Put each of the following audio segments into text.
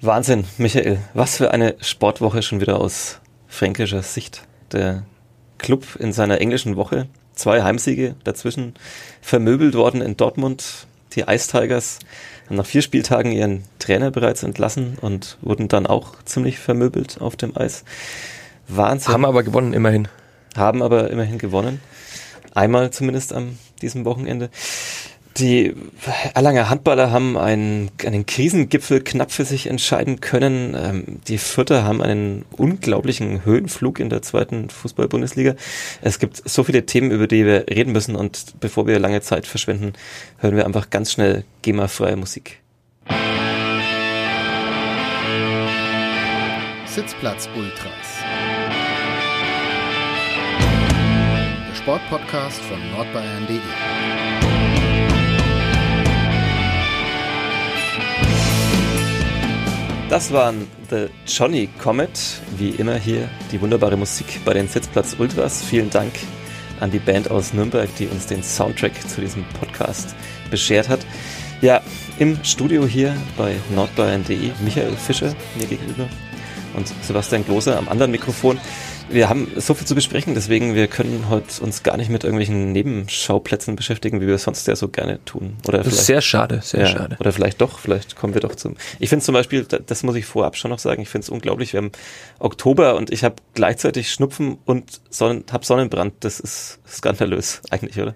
Wahnsinn, Michael. Was für eine Sportwoche schon wieder aus fränkischer Sicht. Der Club in seiner englischen Woche. Zwei Heimsiege dazwischen vermöbelt worden in Dortmund. Die Ice Tigers haben nach vier Spieltagen ihren Trainer bereits entlassen und wurden dann auch ziemlich vermöbelt auf dem Eis. Wahnsinn. Haben aber gewonnen, immerhin. Haben aber immerhin gewonnen. Einmal zumindest am diesem Wochenende. Die Erlanger Handballer haben einen, einen Krisengipfel knapp für sich entscheiden können. Ähm, die Vierter haben einen unglaublichen Höhenflug in der zweiten Fußball-Bundesliga. Es gibt so viele Themen, über die wir reden müssen und bevor wir lange Zeit verschwenden, hören wir einfach ganz schnell GEMA-freie Musik. Sitzplatz Ultras. Der Sportpodcast von nordbayern.de. Das waren The Johnny Comet, wie immer hier die wunderbare Musik bei den Sitzplatz Ultras. Vielen Dank an die Band aus Nürnberg, die uns den Soundtrack zu diesem Podcast beschert hat. Ja, im Studio hier bei nordbayern.de Michael Fischer mir gegenüber und Sebastian Klose am anderen Mikrofon wir haben so viel zu besprechen, deswegen wir können heute uns gar nicht mit irgendwelchen Nebenschauplätzen beschäftigen, wie wir es sonst ja so gerne tun. Oder das ist sehr schade, sehr ja, schade. Oder vielleicht doch, vielleicht kommen wir doch zum. Ich finde zum Beispiel, das muss ich vorab schon noch sagen, ich finde es unglaublich. Wir haben Oktober und ich habe gleichzeitig Schnupfen und Sonnen, habe Sonnenbrand. Das ist skandalös eigentlich, oder?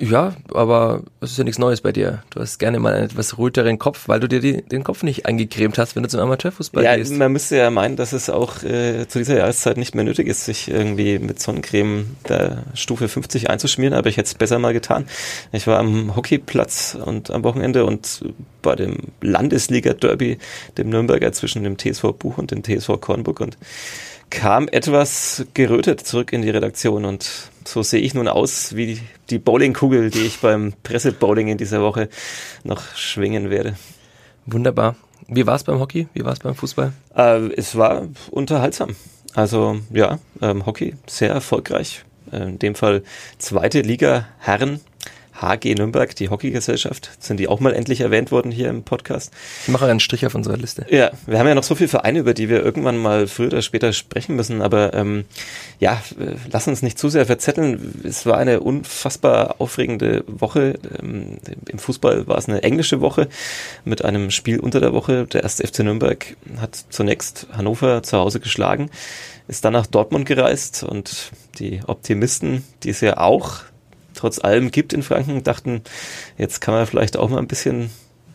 Ja, aber es ist ja nichts Neues bei dir. Du hast gerne mal einen etwas ruhigeren Kopf, weil du dir die, den Kopf nicht eingecremt hast, wenn du zum Amateurfußball ja, gehst. Man müsste ja meinen, dass es auch äh, zu dieser Jahreszeit nicht mehr nötig ist, sich irgendwie mit Sonnencreme der Stufe 50 einzuschmieren, aber ich hätte es besser mal getan. Ich war am Hockeyplatz und am Wochenende und bei dem Landesliga-Derby, dem Nürnberger zwischen dem TSV Buch und dem TSV Kornburg und kam etwas gerötet zurück in die Redaktion und so sehe ich nun aus wie die Bowlingkugel, die ich beim Pressebowling in dieser Woche noch schwingen werde. Wunderbar. Wie war es beim Hockey? Wie war es beim Fußball? Äh, es war unterhaltsam. Also ja, ähm, Hockey sehr erfolgreich. Äh, in dem Fall zweite Liga Herren HG Nürnberg, die Hockeygesellschaft, sind die auch mal endlich erwähnt worden hier im Podcast. Ich mache einen Strich auf unserer Liste. Ja, wir haben ja noch so viele Vereine, über die wir irgendwann mal früher oder später sprechen müssen, aber ähm, ja, lass uns nicht zu sehr verzetteln. Es war eine unfassbar aufregende Woche. Ähm, Im Fußball war es eine englische Woche mit einem Spiel unter der Woche. Der erste FC Nürnberg hat zunächst Hannover zu Hause geschlagen, ist dann nach Dortmund gereist und die Optimisten, die es ja auch trotz allem gibt in Franken, dachten, jetzt kann man vielleicht auch mal ein bisschen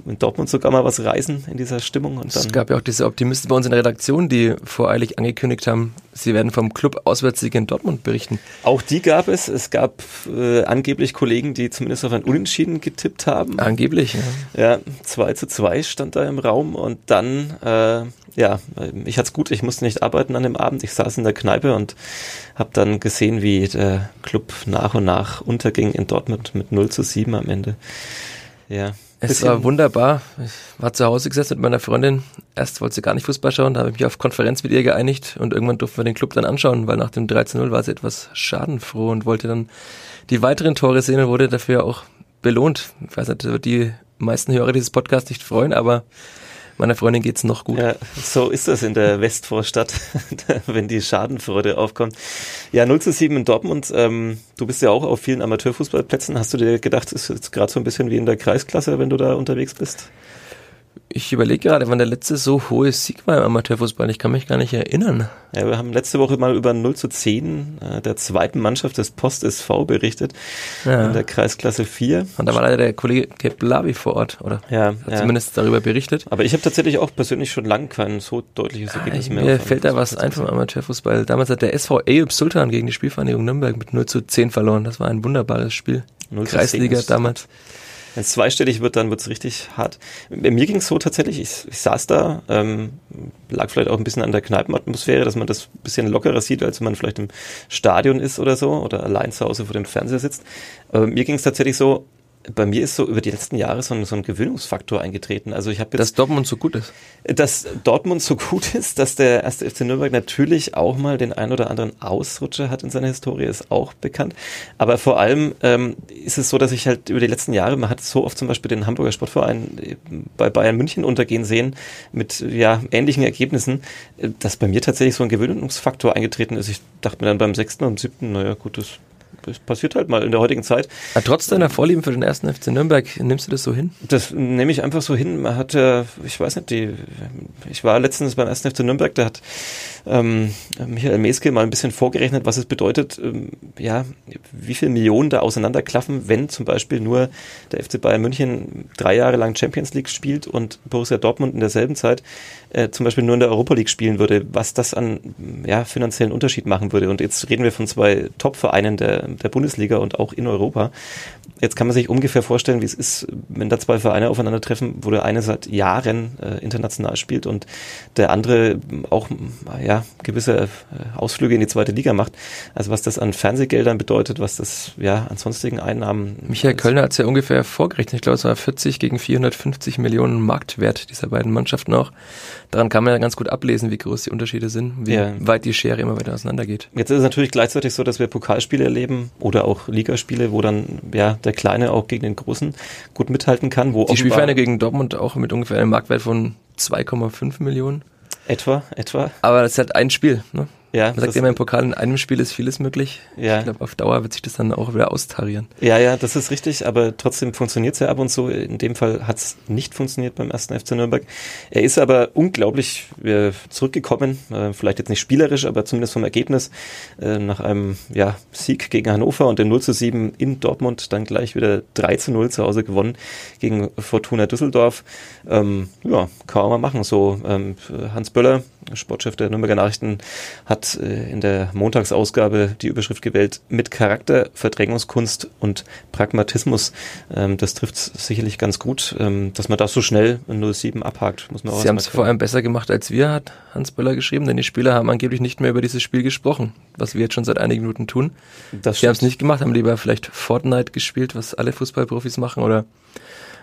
in Dortmund sogar mal was reisen in dieser Stimmung. Und dann es gab ja auch diese Optimisten bei uns in der Redaktion, die voreilig angekündigt haben, sie werden vom Club Auswärtssieg in Dortmund berichten. Auch die gab es. Es gab äh, angeblich Kollegen, die zumindest auf ein Unentschieden getippt haben. Angeblich, ja. Ja, 2 zu 2 stand da im Raum und dann, äh, ja, ich hatte es gut, ich musste nicht arbeiten an dem Abend. Ich saß in der Kneipe und habe dann gesehen, wie der Club nach und nach unterging in Dortmund mit 0 zu 7 am Ende. Ja. Es war wunderbar. Ich war zu Hause gesessen mit meiner Freundin. Erst wollte sie gar nicht Fußball schauen, da habe ich mich auf Konferenz mit ihr geeinigt und irgendwann durften wir den Club dann anschauen, weil nach dem 13-0 war sie etwas schadenfroh und wollte dann die weiteren Tore sehen und wurde dafür auch belohnt. Ich weiß nicht, wird die meisten Hörer dieses Podcasts nicht freuen, aber Meiner Freundin geht's noch gut. Ja, so ist das in der Westvorstadt, wenn die Schadenfreude aufkommt. Ja, 0 zu 7 in Dortmund. Ähm, du bist ja auch auf vielen Amateurfußballplätzen. Hast du dir gedacht, ist jetzt gerade so ein bisschen wie in der Kreisklasse, wenn du da unterwegs bist? Ich überlege gerade, wann der letzte so hohe Sieg war im Amateurfußball. Ich kann mich gar nicht erinnern. Ja, wir haben letzte Woche mal über 0 zu 10 äh, der zweiten Mannschaft des Post SV berichtet. Ja. In der Kreisklasse 4. Und da war leider der Kollege Keblavi vor Ort, oder? Ja. Hat ja. zumindest darüber berichtet. Aber ich habe tatsächlich auch persönlich schon lange kein so deutliches ah, Ergebnis mehr. Mir fällt da was ein vom Amateurfußball. Damals hat der SV Eyüp Sultan gegen die Spielvereinigung Nürnberg mit 0 zu 10 verloren. Das war ein wunderbares Spiel. 0 Kreisliga damals. Wenn es zweistellig wird, dann wird es richtig hart. Mir ging es so tatsächlich, ich, ich saß da, ähm, lag vielleicht auch ein bisschen an der Kneipenatmosphäre, dass man das ein bisschen lockerer sieht, als wenn man vielleicht im Stadion ist oder so oder allein zu Hause vor dem Fernseher sitzt. Aber mir ging es tatsächlich so, bei mir ist so über die letzten Jahre so ein, so ein Gewöhnungsfaktor eingetreten. Also ich habe Dass Dortmund so gut ist. Dass Dortmund so gut ist, dass der erste FC Nürnberg natürlich auch mal den ein oder anderen Ausrutscher hat in seiner Historie, ist auch bekannt. Aber vor allem ähm, ist es so, dass ich halt über die letzten Jahre, man hat so oft zum Beispiel den Hamburger Sportverein äh, bei Bayern München untergehen sehen, mit ja ähnlichen Ergebnissen, äh, dass bei mir tatsächlich so ein Gewöhnungsfaktor eingetreten ist. Ich dachte mir dann beim sechsten und siebten, naja gut, das das passiert halt mal in der heutigen Zeit. Ja, trotz deiner Vorlieben für den ersten FC Nürnberg, nimmst du das so hin? Das nehme ich einfach so hin. Man hat ja, ich weiß nicht, die, ich war letztens beim ersten FC Nürnberg, da hat ähm, Michael Meske mal ein bisschen vorgerechnet, was es bedeutet, ähm, ja, wie viele Millionen da auseinanderklaffen, wenn zum Beispiel nur der FC Bayern München drei Jahre lang Champions League spielt und Borussia Dortmund in derselben Zeit äh, zum Beispiel nur in der Europa League spielen würde, was das an ja, finanziellen Unterschied machen würde. Und jetzt reden wir von zwei Top-Vereinen der, der Bundesliga und auch in Europa. Jetzt kann man sich ungefähr vorstellen, wie es ist, wenn da zwei Vereine aufeinandertreffen, wo der eine seit Jahren äh, international spielt und der andere auch ja, gewisse äh, Ausflüge in die zweite Liga macht. Also was das an Fernsehgeldern bedeutet, was das ja an sonstigen Einnahmen. Michael Kölner hat es ja ungefähr vorgerechnet. Ich glaube, es war 40 gegen 450 Millionen Marktwert dieser beiden Mannschaften auch. Daran kann man ja ganz gut ablesen, wie groß die Unterschiede sind, wie ja. weit die Schere immer weiter auseinandergeht. Jetzt ist es natürlich gleichzeitig so, dass wir Pokalspiele erleben oder auch Ligaspiele, wo dann ja der Kleine auch gegen den Großen gut mithalten kann. Wo die Spielvereine gegen Dortmund auch mit ungefähr einem Marktwert von 2,5 Millionen. Etwa, etwa. Aber das ist halt ein Spiel. Ne? Ja, Man sagt immer im Pokal, in einem Spiel ist vieles möglich. Ja. Ich glaube, auf Dauer wird sich das dann auch wieder austarieren. Ja, ja, das ist richtig, aber trotzdem funktioniert es ja ab und zu. In dem Fall hat es nicht funktioniert beim ersten FC Nürnberg. Er ist aber unglaublich äh, zurückgekommen, äh, vielleicht jetzt nicht spielerisch, aber zumindest vom Ergebnis. Äh, nach einem ja, Sieg gegen Hannover und dem 0 zu 7 in Dortmund dann gleich wieder 3 zu 0 zu Hause gewonnen gegen Fortuna Düsseldorf. Ähm, ja, kann man machen. So ähm, Hans Böller, Sportchef der Nürnberger Nachrichten, hat äh, in der Montagsausgabe die Überschrift gewählt mit Charakter, Verdrängungskunst und Pragmatismus. Ähm, das trifft sicherlich ganz gut, ähm, dass man das so schnell in 07 abhakt. Muss man auch Sie haben es vor allem besser gemacht als wir, hat Hans Böller geschrieben, denn die Spieler haben angeblich nicht mehr über dieses Spiel gesprochen, was wir jetzt schon seit einigen Minuten tun. Das Sie haben es nicht gemacht, haben lieber vielleicht Fortnite gespielt, was alle Fußballprofis machen, oder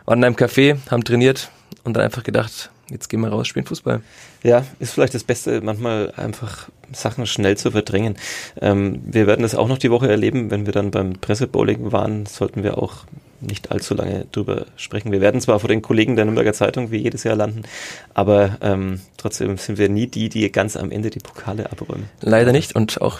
waren in einem Café, haben trainiert und dann einfach gedacht, jetzt gehen wir raus, spielen Fußball. Ja, ist vielleicht das Beste, manchmal einfach Sachen schnell zu verdrängen. Ähm, wir werden das auch noch die Woche erleben, wenn wir dann beim Pressebowling waren, sollten wir auch nicht allzu lange drüber sprechen. Wir werden zwar vor den Kollegen der Nürnberger Zeitung wie jedes Jahr landen, aber ähm, trotzdem sind wir nie die, die ganz am Ende die Pokale abräumen. Leider nicht und auch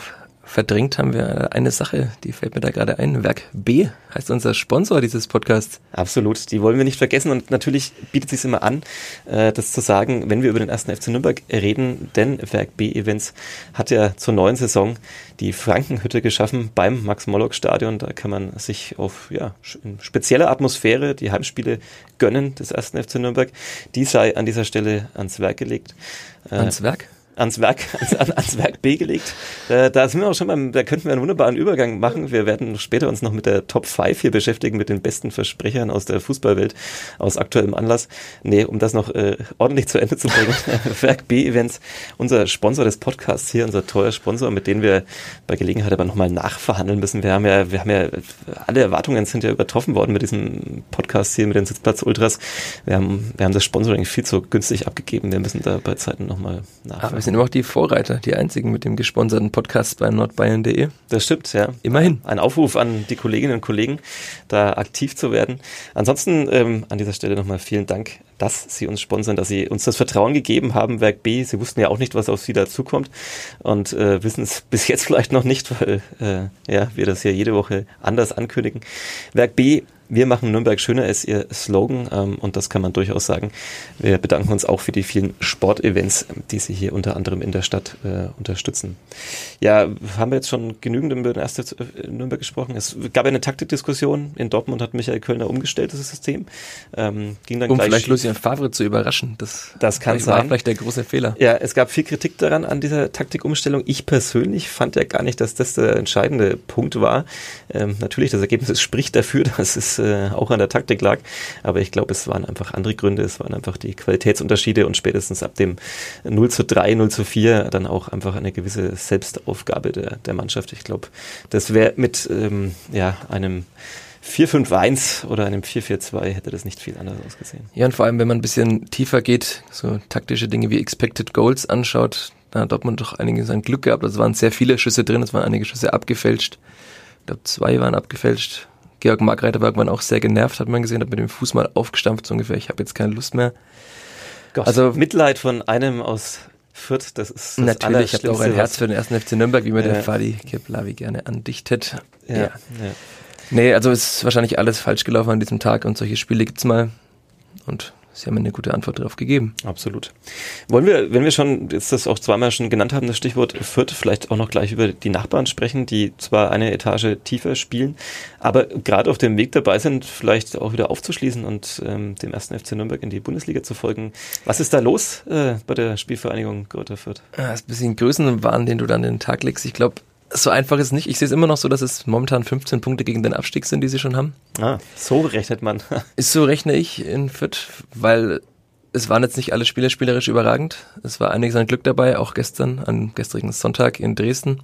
verdrängt haben wir eine Sache, die fällt mir da gerade ein. Werk B heißt unser Sponsor dieses Podcasts. Absolut, die wollen wir nicht vergessen und natürlich bietet es sich immer an, äh, das zu sagen, wenn wir über den ersten FC Nürnberg reden, denn Werk B Events hat ja zur neuen Saison die Frankenhütte geschaffen beim Max-Mollock-Stadion. Da kann man sich auf ja, in spezieller Atmosphäre die Heimspiele gönnen des ersten FC Nürnberg. Die sei an dieser Stelle ans Werk gelegt. Ans Werk? Ans Werk, ans, ans Werk B gelegt. Da, da sind wir auch schon beim, da könnten wir einen wunderbaren Übergang machen. Wir werden später uns noch mit der Top 5 hier beschäftigen, mit den besten Versprechern aus der Fußballwelt, aus aktuellem Anlass. Nee, um das noch äh, ordentlich zu Ende zu bringen. Werk B Events, unser Sponsor des Podcasts hier, unser teuer Sponsor, mit dem wir bei Gelegenheit aber nochmal nachverhandeln müssen. Wir haben ja, wir haben ja, alle Erwartungen sind ja übertroffen worden mit diesem Podcast hier, mit den Sitzplatz Ultras. Wir haben, wir haben das Sponsoring viel zu günstig abgegeben. Wir müssen da bei Zeiten nochmal nachverhandeln sind immer auch die Vorreiter, die einzigen mit dem gesponserten Podcast bei nordbayern.de. Das stimmt, ja. Immerhin. Ein Aufruf an die Kolleginnen und Kollegen, da aktiv zu werden. Ansonsten ähm, an dieser Stelle nochmal vielen Dank, dass Sie uns sponsern, dass Sie uns das Vertrauen gegeben haben, Werk B. Sie wussten ja auch nicht, was auf Sie dazukommt und äh, wissen es bis jetzt vielleicht noch nicht, weil äh, ja, wir das ja jede Woche anders ankündigen. Werk B wir machen Nürnberg schöner ist ihr Slogan ähm, und das kann man durchaus sagen. Wir bedanken uns auch für die vielen Sportevents, die Sie hier unter anderem in der Stadt äh, unterstützen. Ja, haben wir jetzt schon genügend über den ersten äh, Nürnberg gesprochen. Es gab eine Taktikdiskussion. In Dortmund hat Michael Kölner umgestellt, das System. Ähm, ging dann um gleich vielleicht Lucien Favre zu überraschen. Das, das kann sein. war vielleicht der große Fehler. Ja, es gab viel Kritik daran an dieser Taktikumstellung. Ich persönlich fand ja gar nicht, dass das der entscheidende Punkt war. Ähm, natürlich, das Ergebnis spricht dafür, dass es äh, auch an der Taktik lag. Aber ich glaube, es waren einfach andere Gründe. Es waren einfach die Qualitätsunterschiede und spätestens ab dem 0 zu 3, 0 zu 4 dann auch einfach eine gewisse Selbstaufgabe der, der Mannschaft. Ich glaube, das wäre mit ähm, ja, einem 4-5-1 oder einem 4-4-2 hätte das nicht viel anders ausgesehen. Ja, und vor allem, wenn man ein bisschen tiefer geht, so taktische Dinge wie Expected Goals anschaut, da hat Dortmund doch einiges an Glück gehabt. Es waren sehr viele Schüsse drin, es waren einige Schüsse abgefälscht. Ich glaube, zwei waren abgefälscht. Georg Markreiter war irgendwann auch sehr genervt, hat man gesehen, hat mit dem Fuß mal aufgestampft, so ungefähr, ich habe jetzt keine Lust mehr. Gott, also Mitleid von einem aus Fürth, das ist das Natürlich, ich habe auch ein Herz für den ersten FC Nürnberg, wie mir ja. der Fadi Keplavi gerne andichtet. Ja, ja. ja. Nee, also ist wahrscheinlich alles falsch gelaufen an diesem Tag und solche Spiele gibt's mal. Und Sie haben eine gute Antwort darauf gegeben. Absolut. Wollen wir, wenn wir schon jetzt das auch zweimal schon genannt haben, das Stichwort Fürth, vielleicht auch noch gleich über die Nachbarn sprechen, die zwar eine Etage tiefer spielen, aber gerade auf dem Weg dabei sind, vielleicht auch wieder aufzuschließen und ähm, dem ersten FC Nürnberg in die Bundesliga zu folgen. Was ist da los äh, bei der Spielvereinigung Greuther Fürth? Ja, das ist ein bisschen Größenwahn, den du dann in den Tag legst. Ich glaube, so einfach ist es nicht. Ich sehe es immer noch so, dass es momentan 15 Punkte gegen den Abstieg sind, die sie schon haben. Ah, so rechnet man. ist so rechne ich in Fürth, weil es waren jetzt nicht alle Spieler spielerisch überragend. Es war einiges an Glück dabei, auch gestern, am gestrigen Sonntag in Dresden.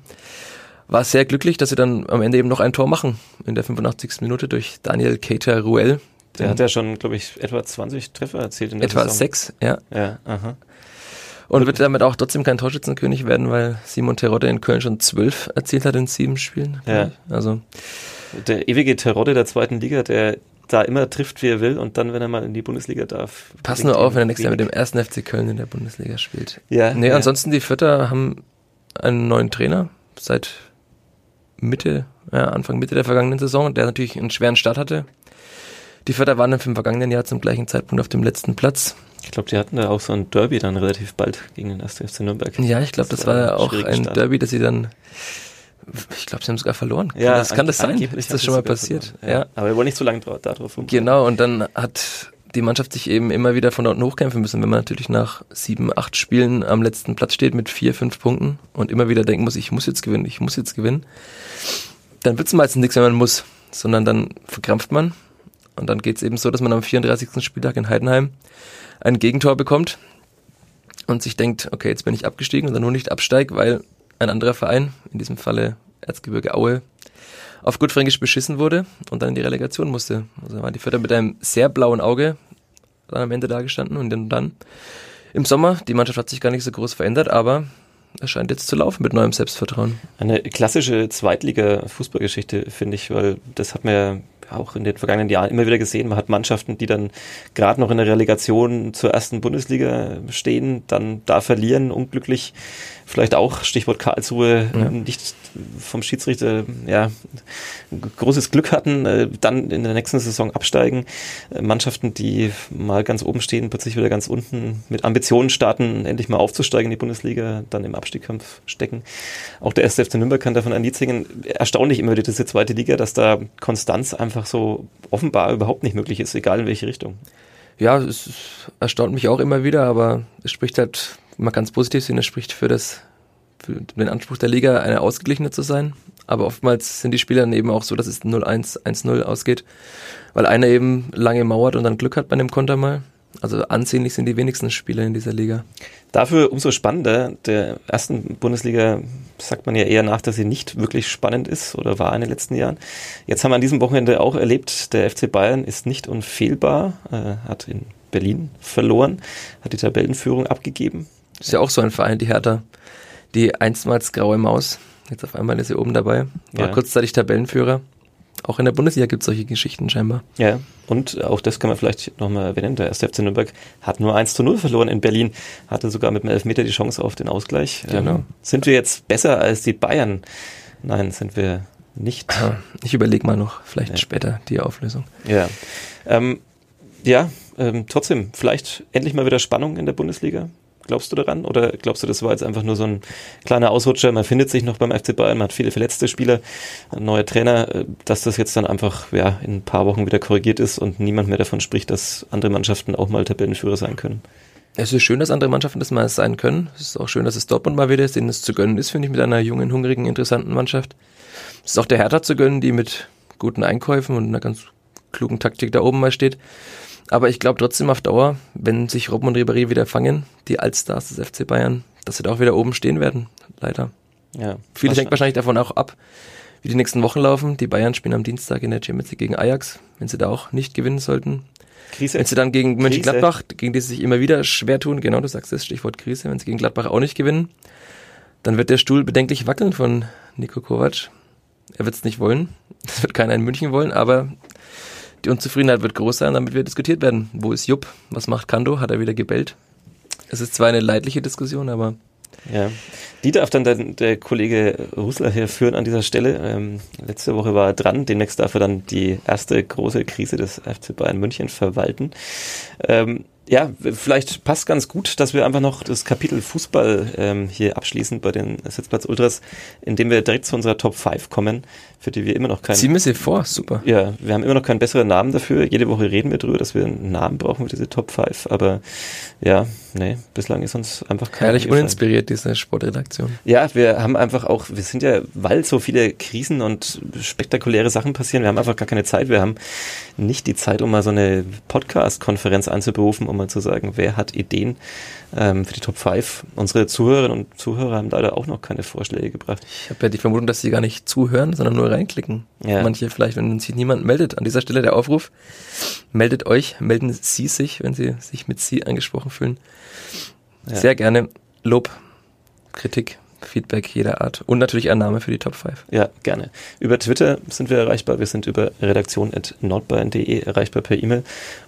War sehr glücklich, dass sie dann am Ende eben noch ein Tor machen in der 85. Minute durch Daniel Keita Ruel. Der hat ja schon, glaube ich, etwa 20 Treffer erzielt in der Etwa Saison. sechs, ja. Ja, aha. Und wird damit auch trotzdem kein Torschützenkönig werden, weil Simon Terodde in Köln schon zwölf erzielt hat in sieben Spielen. Ja. Also der ewige Terodde der zweiten Liga, der da immer trifft, wie er will und dann, wenn er mal in die Bundesliga darf. Pass nur auf, wenn er nächstes Jahr mit dem ersten FC Köln in der Bundesliga spielt. Ja. Nee, ja. ansonsten die Vierter haben einen neuen Trainer seit Mitte, ja, Anfang Mitte der vergangenen Saison, der natürlich einen schweren Start hatte. Die Vierter waren im vergangenen Jahr zum gleichen Zeitpunkt auf dem letzten Platz. Ich glaube, die hatten da auch so ein Derby dann relativ bald gegen den 1. FC Nürnberg. Ja, ich glaube, das, das, war ja auch ein Start. Derby, dass sie dann ich glaube, sie haben sogar verloren. Ja, das kann das sein? Ist das schon mal passiert? Ja. ja. Aber wir wollen nicht zu lange darauf rumkommen. Genau, und dann hat die Mannschaft sich eben immer wieder von dort hochkämpfen müssen, wenn man natürlich nach sieben, acht Spielen am letzten Platz steht mit vier, fünf Punkten und immer wieder denken muss, ich muss jetzt gewinnen, ich muss jetzt gewinnen. Dann wird es meistens nichts, wenn man muss, sondern dann verkrampft man. Und dann geht es eben so, dass man am 34. Spieltag in Heidenheim ein Gegentor bekommt und sich denkt, okay, jetzt bin ich abgestiegen und dann nur nicht absteig, weil ein anderer Verein, in diesem Falle Erzgebirge Aue, auf gut Fränkisch beschissen wurde und dann in die Relegation musste. Also war die Vierter mit einem sehr blauen Auge dann am Ende dagestanden und dann im Sommer, die Mannschaft hat sich gar nicht so groß verändert, aber es scheint jetzt zu laufen mit neuem Selbstvertrauen. Eine klassische Zweitliga-Fußballgeschichte, finde ich, weil das hat ja auch in den vergangenen Jahren immer wieder gesehen. Man hat Mannschaften, die dann gerade noch in der Relegation zur ersten Bundesliga stehen, dann da verlieren, unglücklich vielleicht auch, Stichwort Karlsruhe, ja. nicht vom Schiedsrichter ja, großes Glück hatten, äh, dann in der nächsten Saison absteigen. Äh, Mannschaften, die mal ganz oben stehen, plötzlich wieder ganz unten mit Ambitionen starten, endlich mal aufzusteigen in die Bundesliga, dann im Abstiegskampf stecken. Auch der erste FC Nürnberg kann davon ein Lied singen. Erstaunlich immer wieder diese zweite Liga, dass da Konstanz einfach so offenbar überhaupt nicht möglich ist, egal in welche Richtung. Ja, es erstaunt mich auch immer wieder, aber es spricht halt mal ganz positiv sehen, das spricht für das für den Anspruch der Liga, eine ausgeglichene zu sein. Aber oftmals sind die Spieler dann eben auch so, dass es 0-1, 1-0 ausgeht, weil einer eben lange mauert und dann Glück hat bei einem Konter mal. Also ansehnlich sind die wenigsten Spieler in dieser Liga. Dafür umso spannender. Der ersten Bundesliga sagt man ja eher nach, dass sie nicht wirklich spannend ist oder war in den letzten Jahren. Jetzt haben wir an diesem Wochenende auch erlebt, der FC Bayern ist nicht unfehlbar, äh, hat in Berlin verloren, hat die Tabellenführung abgegeben. Ist ja auch so ein Verein, die Hertha. Die einstmals graue Maus. Jetzt auf einmal ist sie oben dabei. War ja. kurzzeitig Tabellenführer. Auch in der Bundesliga gibt es solche Geschichten scheinbar. Ja, und auch das kann man vielleicht nochmal erwähnen. Der 1. FC Nürnberg hat nur 1 zu 0 verloren in Berlin, hatte sogar mit dem Elfmeter die Chance auf den Ausgleich. Genau. Ähm, sind wir jetzt besser als die Bayern? Nein, sind wir nicht. Ich überlege mal noch, vielleicht ja. später die Auflösung. Ja. Ähm, ja, ähm, trotzdem, vielleicht endlich mal wieder Spannung in der Bundesliga. Glaubst du daran? Oder glaubst du, das war jetzt einfach nur so ein kleiner Ausrutscher? Man findet sich noch beim FC Bayern, man hat viele verletzte Spieler, ein neuer Trainer, äh, dass das jetzt dann einfach ja, in ein paar Wochen wieder korrigiert ist und niemand mehr davon spricht, dass andere Mannschaften auch mal Tabellenführer sein können. Es ist schön, dass andere Mannschaften das mal sein können. Es ist auch schön, dass es Dortmund mal wieder ist, denen es zu gönnen ist, finde ich, mit einer jungen, hungrigen, interessanten Mannschaft. Es ist auch der Hertha zu gönnen, die mit guten Einkäufen und einer ganz klugen Taktik da oben mal steht. Aber ich glaube trotzdem auf Dauer, wenn sich Robben und Ribéry wieder fangen, die Altstars des FC Bayern, dass sie da auch wieder oben stehen werden, leider. Ja, Viele hängt wahrscheinlich davon auch ab, wie die nächsten Wochen laufen. Die Bayern spielen am Dienstag in der Champions League gegen Ajax, wenn sie da auch nicht gewinnen sollten. Krise. Wenn sie dann gegen Mönchengladbach, gegen die sie sich immer wieder schwer tun, genau, du sagst das Stichwort Krise, wenn sie gegen Gladbach auch nicht gewinnen, dann wird der Stuhl bedenklich wackeln von Nico Kovac. Er wird es nicht wollen. Das wird keiner in München wollen, aber die Unzufriedenheit wird groß sein, damit wir diskutiert werden. Wo ist Jupp? Was macht Kando? Hat er wieder gebellt? Es ist zwar eine leidliche Diskussion, aber ja, die darf dann der, der Kollege Russler hier führen an dieser Stelle. Ähm, letzte Woche war er dran, demnächst darf er dann die erste große Krise des FC Bayern München verwalten. Ähm, ja, vielleicht passt ganz gut, dass wir einfach noch das Kapitel Fußball ähm, hier abschließen bei den Sitzplatz Ultras, indem wir direkt zu unserer Top 5 kommen, für die wir immer noch keinen. Ziehen wir sie vor, super. Ja, wir haben immer noch keinen besseren Namen dafür. Jede Woche reden wir darüber, dass wir einen Namen brauchen für diese Top 5. Aber ja, nee, bislang ist uns einfach kein. Herrlich uninspiriert, diese Sportredaktion. Ja, wir haben einfach auch, wir sind ja, weil so viele Krisen und spektakuläre Sachen passieren, wir haben einfach gar keine Zeit. Wir haben nicht die Zeit, um mal so eine Podcast-Konferenz anzuberufen, um mal zu sagen, wer hat Ideen ähm, für die Top 5. Unsere Zuhörerinnen und Zuhörer haben leider auch noch keine Vorschläge gebracht. Ich habe ja die Vermutung, dass sie gar nicht zuhören, sondern nur reinklicken. Ja. Manche vielleicht, wenn sich niemand meldet. An dieser Stelle der Aufruf, meldet euch, melden Sie sich, wenn Sie sich mit Sie angesprochen fühlen. Ja. Sehr gerne Lob, Kritik, Feedback jeder Art und natürlich ein Name für die Top 5. Ja, gerne. Über Twitter sind wir erreichbar. Wir sind über redaktion.nordbayern.de erreichbar per E-Mail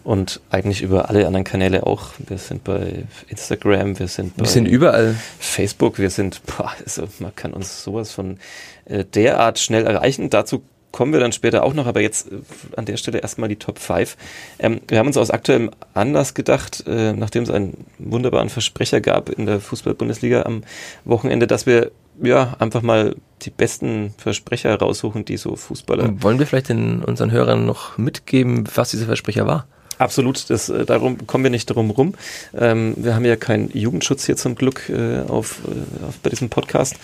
und eigentlich über alle anderen Kanäle auch. Wir sind bei Instagram, wir sind bei wir sind überall. Facebook, wir sind, boah, also man kann uns sowas von äh, derart schnell erreichen. Dazu kommen wir dann später auch noch, aber jetzt äh, an der Stelle erstmal die Top 5. Ähm, wir haben uns aus aktuellem Anlass gedacht, äh, nachdem es einen wunderbaren Versprecher gab in der Fußball-Bundesliga am Wochenende, dass wir ja einfach mal die besten Versprecher raussuchen, die so Fußballer. Und wollen wir vielleicht den, unseren Hörern noch mitgeben, was dieser Versprecher war? Absolut, das, äh, darum kommen wir nicht drum rum. Ähm, wir haben ja keinen Jugendschutz hier zum Glück äh, auf, äh, auf, bei diesem Podcast.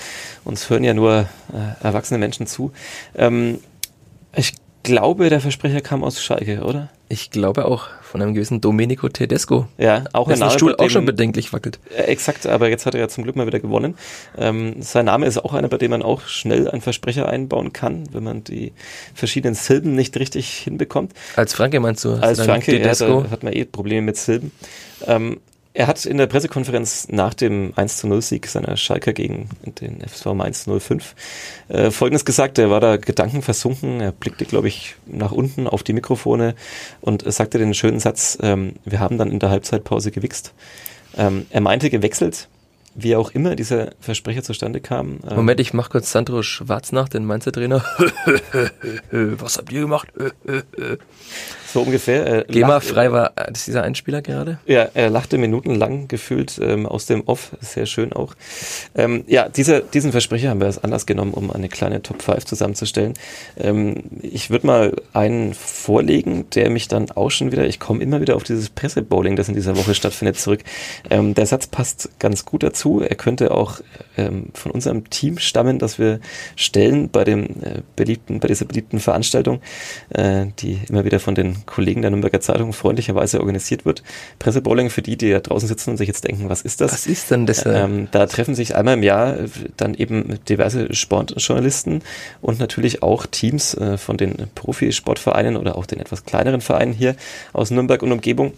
Uns hören ja nur äh, erwachsene Menschen zu. Ähm, ich glaube, der Versprecher kam aus Schalke, oder? Ich glaube auch, von einem gewissen Domenico Tedesco. Ja, auch ein Name, Stuhl auch schon bedenklich wackelt. Exakt, aber jetzt hat er ja zum Glück mal wieder gewonnen. Ähm, sein Name ist auch einer, bei dem man auch schnell einen Versprecher einbauen kann, wenn man die verschiedenen Silben nicht richtig hinbekommt. Als Franke meinst du? Als Franke, Tedesco? Ja, hat man eh Probleme mit Silben. Ähm, er hat in der Pressekonferenz nach dem 1 zu 0 Sieg seiner Schalker gegen den FSV Mainz 05 äh, Folgendes gesagt. Er war da gedankenversunken. Er blickte, glaube ich, nach unten auf die Mikrofone und sagte den schönen Satz, ähm, wir haben dann in der Halbzeitpause gewichst. Ähm, er meinte gewechselt, wie auch immer dieser Versprecher zustande kam. Ähm Moment, ich mach kurz Sandro Schwarz nach, den Mainzer Trainer. Was habt ihr gemacht? so ungefähr. Äh, GEMA-frei war das dieser Einspieler gerade? Ja, er lachte minutenlang gefühlt ähm, aus dem Off, sehr schön auch. Ähm, ja, dieser, diesen Versprecher haben wir als Anlass genommen, um eine kleine Top 5 zusammenzustellen. Ähm, ich würde mal einen vorlegen, der mich dann auch schon wieder, ich komme immer wieder auf dieses Pressebowling, das in dieser Woche stattfindet, zurück. Ähm, der Satz passt ganz gut dazu. Er könnte auch ähm, von unserem Team stammen, das wir stellen bei dem äh, beliebten, bei dieser beliebten Veranstaltung, äh, die immer wieder von den Kollegen der Nürnberger Zeitung freundlicherweise organisiert wird. Pressebowling für die, die da draußen sitzen und sich jetzt denken, was ist das? Was ist denn das? Äh? Ähm, da treffen sich einmal im Jahr äh, dann eben diverse Sportjournalisten und natürlich auch Teams äh, von den Profisportvereinen oder auch den etwas kleineren Vereinen hier aus Nürnberg und Umgebung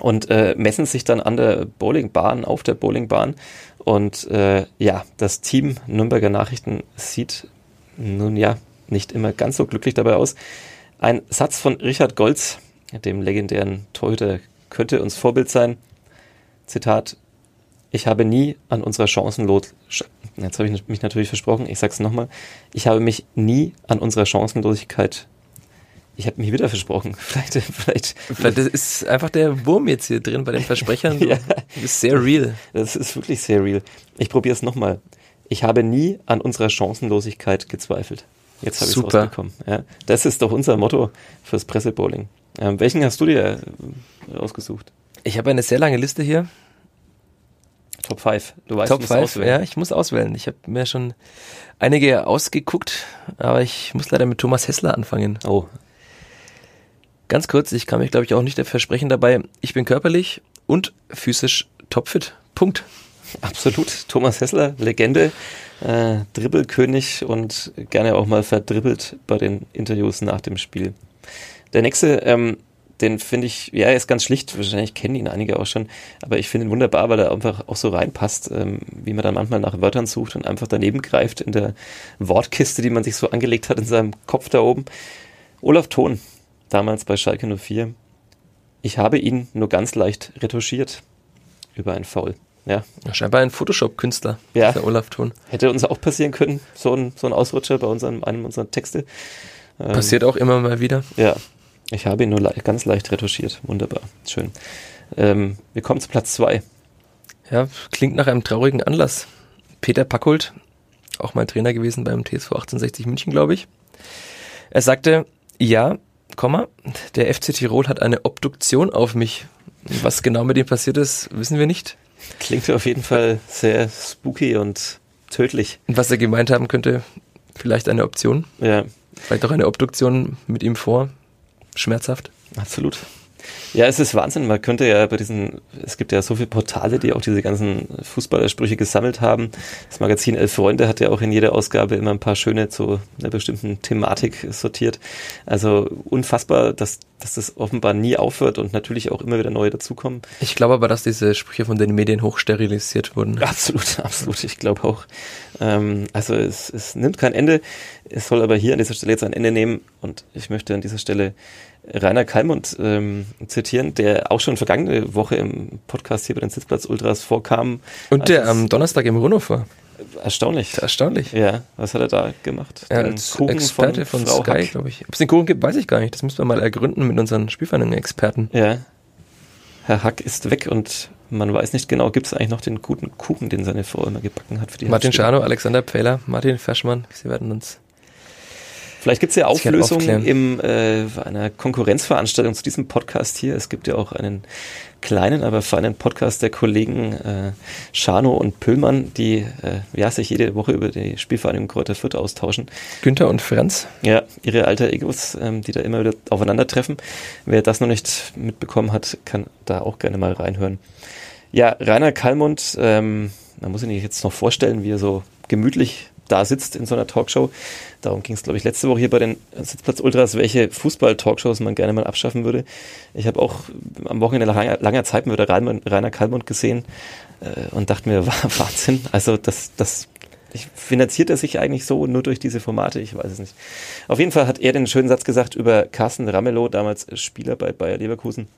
und äh, messen sich dann an der Bowlingbahn, auf der Bowlingbahn. Und äh, ja, das Team Nürnberger Nachrichten sieht nun ja nicht immer ganz so glücklich dabei aus. Ein Satz von Richard Golz, dem legendären Torhüter, könnte uns Vorbild sein. Zitat, ich habe nie an unserer chancenlos jetzt habe ich mich natürlich versprochen, ich sage es nochmal, ich habe mich nie an unserer Chancenlosigkeit ich habe mich wieder versprochen. Vielleicht, vielleicht. vielleicht ist einfach der Wurm jetzt hier drin bei den Versprechern. Ja. Das ist sehr real. Das ist wirklich sehr real. Ich probiere es nochmal. Ich habe nie an unserer Chancenlosigkeit gezweifelt. Jetzt habe ich es rausbekommen. Ja, das ist doch unser Motto fürs Pressebowling. Ähm, welchen hast du dir äh, ausgesucht? Ich habe eine sehr lange Liste hier. Top 5. Du weißt, Top 5, ja, ich muss auswählen. Ich habe mir schon einige ausgeguckt, aber ich muss leider mit Thomas Hessler anfangen. Oh. Ganz kurz, ich kann mich, glaube ich, auch nicht versprechen dabei. Ich bin körperlich und physisch topfit. Punkt. Absolut. Thomas Hessler, Legende, äh, Dribbelkönig und gerne auch mal verdribbelt bei den Interviews nach dem Spiel. Der nächste, ähm, den finde ich, ja, er ist ganz schlicht, wahrscheinlich kennen ihn einige auch schon, aber ich finde ihn wunderbar, weil er einfach auch so reinpasst, ähm, wie man dann manchmal nach Wörtern sucht und einfach daneben greift in der Wortkiste, die man sich so angelegt hat in seinem Kopf da oben. Olaf Thon, damals bei Schalke 04. Ich habe ihn nur ganz leicht retuschiert über ein Foul. Ja. Scheinbar ein Photoshop-Künstler, ja. der Olaf Thon. Hätte uns auch passieren können, so ein, so ein Ausrutscher bei unserem, einem unserer Texte. Ähm, Passiert auch immer mal wieder. Ja, ich habe ihn nur le ganz leicht retuschiert. Wunderbar, schön. Ähm, wir kommen zu Platz zwei. Ja, klingt nach einem traurigen Anlass. Peter Packold, auch mal Trainer gewesen beim TSV 1860 München, glaube ich. Er sagte, ja, Komma, der FC Tirol hat eine Obduktion auf mich. Was genau mit ihm passiert ist, wissen wir nicht. Klingt auf jeden Fall sehr spooky und tödlich. Und was er gemeint haben könnte, vielleicht eine Option. Ja. Vielleicht auch eine Obduktion mit ihm vor. Schmerzhaft. Absolut. Ja, es ist Wahnsinn. Man könnte ja bei diesen, es gibt ja so viele Portale, die auch diese ganzen Fußballersprüche gesammelt haben. Das Magazin Elf Freunde hat ja auch in jeder Ausgabe immer ein paar schöne zu einer bestimmten Thematik sortiert. Also unfassbar, dass, dass das offenbar nie aufhört und natürlich auch immer wieder neue dazukommen. Ich glaube aber, dass diese Sprüche von den Medien hochsterilisiert wurden. Absolut, absolut. Ich glaube auch. Ähm, also es, es nimmt kein Ende. Es soll aber hier an dieser Stelle jetzt ein Ende nehmen und ich möchte an dieser Stelle Rainer Kalmund ähm, zitieren, der auch schon vergangene Woche im Podcast hier bei den Sitzplatz Ultras vorkam. Und der am Donnerstag im Runoff war. Erstaunlich. Erstaunlich. Ja, was hat er da gemacht? Ja, als Kuchen Experte von, von Sky, glaube ich. Ob es den Kuchen gibt, weiß ich gar nicht. Das müssen wir mal ergründen mit unseren Spielvereinigen-Experten. Ja. Herr Hack ist weg und man weiß nicht genau, gibt es eigentlich noch den guten Kuchen, den seine Frau immer gebacken hat für die Martin Schano, Alexander Pfähler, Martin Ferschmann, sie werden uns Vielleicht gibt es ja Auflösungen in äh, einer Konkurrenzveranstaltung zu diesem Podcast hier. Es gibt ja auch einen kleinen, aber feinen Podcast der Kollegen äh, Schano und Püllmann, die äh, ja, sich jede Woche über die Spielvereinigung Kräuter Fürth austauschen. Günther und Franz. Ja, ihre alter Egos, ähm, die da immer wieder aufeinandertreffen. Wer das noch nicht mitbekommen hat, kann da auch gerne mal reinhören. Ja, Rainer Kallmund, ähm, da muss ich mich jetzt noch vorstellen, wie er so gemütlich da sitzt in so einer Talkshow. Darum ging es, glaube ich, letzte Woche hier bei den Sitzplatz Ultras, welche Fußball-Talkshows man gerne mal abschaffen würde. Ich habe auch am Wochenende langer, langer Zeit wieder Rainer Kalmund gesehen äh, und dachte mir, Wahnsinn. Also das, das finanziert er sich eigentlich so nur durch diese Formate? Ich weiß es nicht. Auf jeden Fall hat er den schönen Satz gesagt über Carsten Ramelow, damals Spieler bei Bayer Leverkusen.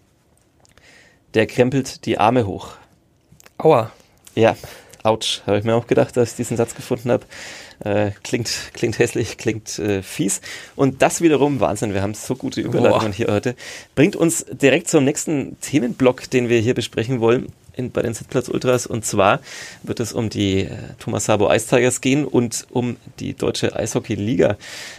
Der krempelt die Arme hoch. Aua. Ja, ouch, habe ich mir auch gedacht, dass ich diesen Satz gefunden habe. Äh, klingt, klingt hässlich, klingt äh, fies. Und das wiederum, Wahnsinn, wir haben so gute Überleitungen hier heute, bringt uns direkt zum nächsten Themenblock, den wir hier besprechen wollen in, bei den Sitzplatz Ultras. Und zwar wird es um die äh, Thomas Sabo Ice Tigers gehen und um die deutsche Eishockey-Liga.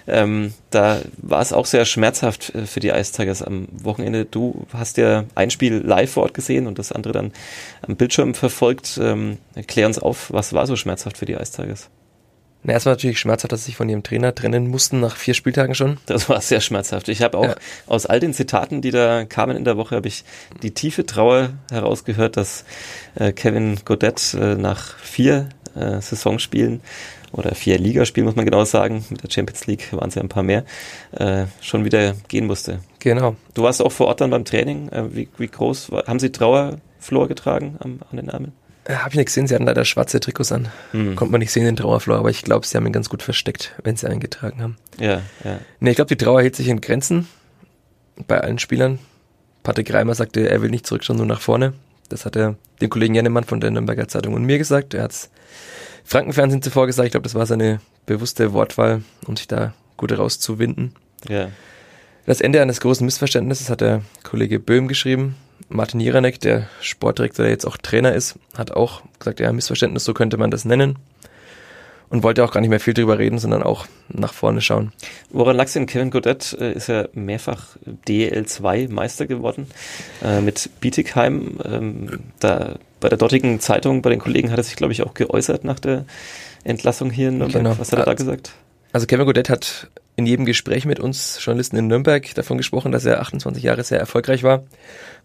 Ähm, da war es auch sehr schmerzhaft äh, für die Ice Tigers am Wochenende. Du hast ja ein Spiel live vor Ort gesehen und das andere dann am Bildschirm verfolgt. Ähm, klär uns auf, was war so schmerzhaft für die Ice Tigers? Na, erstmal natürlich schmerzhaft, dass sie sich von ihrem Trainer trennen mussten nach vier Spieltagen schon. Das war sehr schmerzhaft. Ich habe auch ja. aus all den Zitaten, die da kamen in der Woche, habe ich die tiefe Trauer herausgehört, dass äh, Kevin Godet äh, nach vier äh, Saisonspielen oder vier Ligaspielen, muss man genau sagen, mit der Champions League waren es ja ein paar mehr, äh, schon wieder gehen musste. Genau. Du warst auch vor Ort dann beim Training. Äh, wie, wie groß war, haben sie Trauerflor getragen am, an den Armen? Äh, Habe ich nicht gesehen, sie hatten leider schwarze Trikots an. Hm. Konnte man nicht sehen, den Trauerflor, aber ich glaube, sie haben ihn ganz gut versteckt, wenn sie eingetragen haben. Ja, ja. Nee, ich glaube, die Trauer hält sich in Grenzen bei allen Spielern. Patrick Reimer sagte, er will nicht zurückschauen, nur nach vorne. Das hat er dem Kollegen Jennemann von der Nürnberger Zeitung und mir gesagt. Er hat es Frankenfernsehen zuvor gesagt. Ich glaube, das war seine bewusste Wortwahl, um sich da gut rauszuwinden. Ja. Das Ende eines großen Missverständnisses hat der Kollege Böhm geschrieben. Martin Jeranek, der Sportdirektor, der jetzt auch Trainer ist, hat auch gesagt, ja, Missverständnis, so könnte man das nennen. Und wollte auch gar nicht mehr viel drüber reden, sondern auch nach vorne schauen. Woran lag es denn? Kevin Godet äh, ist ja mehrfach DL2 Meister geworden äh, mit Bietigheim. Ähm, da bei der dortigen Zeitung, bei den Kollegen hat er sich, glaube ich, auch geäußert nach der Entlassung hier in Nürnberg. Genau. Was hat er da gesagt? Also Kevin Godet hat in jedem Gespräch mit uns Journalisten in Nürnberg davon gesprochen, dass er 28 Jahre sehr erfolgreich war,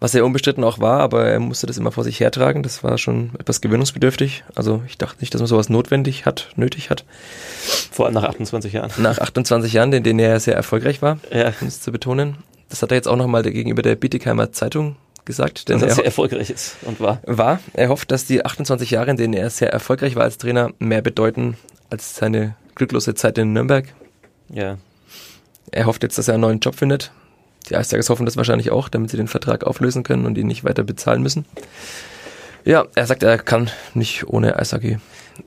was er unbestritten auch war, aber er musste das immer vor sich hertragen. Das war schon etwas gewöhnungsbedürftig. Also ich dachte nicht, dass man sowas notwendig hat, nötig hat. Vor allem nach 28 Jahren. Nach 28 Jahren, in denen er sehr erfolgreich war, ja. um es zu betonen. Das hat er jetzt auch nochmal gegenüber der Bietigheimer Zeitung gesagt. Denn dass er sehr erfolgreich ist und war. War. Er hofft, dass die 28 Jahre, in denen er sehr erfolgreich war als Trainer, mehr bedeuten als seine glücklose Zeit in Nürnberg. Ja. Er hofft jetzt, dass er einen neuen Job findet. Die Eisbergers hoffen das wahrscheinlich auch, damit sie den Vertrag auflösen können und ihn nicht weiter bezahlen müssen. Ja, er sagt, er kann nicht ohne Eishockey.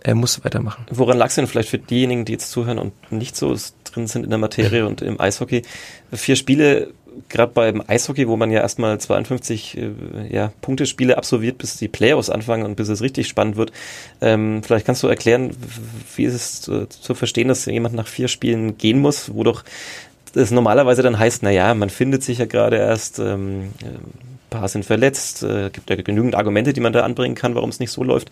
Er muss weitermachen. Woran lag es denn vielleicht für diejenigen, die jetzt zuhören und nicht so drin sind in der Materie und im Eishockey? Vier Spiele, gerade beim Eishockey, wo man ja erstmal 52 äh, ja, Punktespiele absolviert, bis die Playoffs anfangen und bis es richtig spannend wird. Ähm, vielleicht kannst du erklären, wie ist es zu, zu verstehen, dass jemand nach vier Spielen gehen muss, wo doch das normalerweise dann heißt, naja, man findet sich ja gerade erst, ähm, paar sind verletzt, äh, gibt ja genügend Argumente, die man da anbringen kann, warum es nicht so läuft.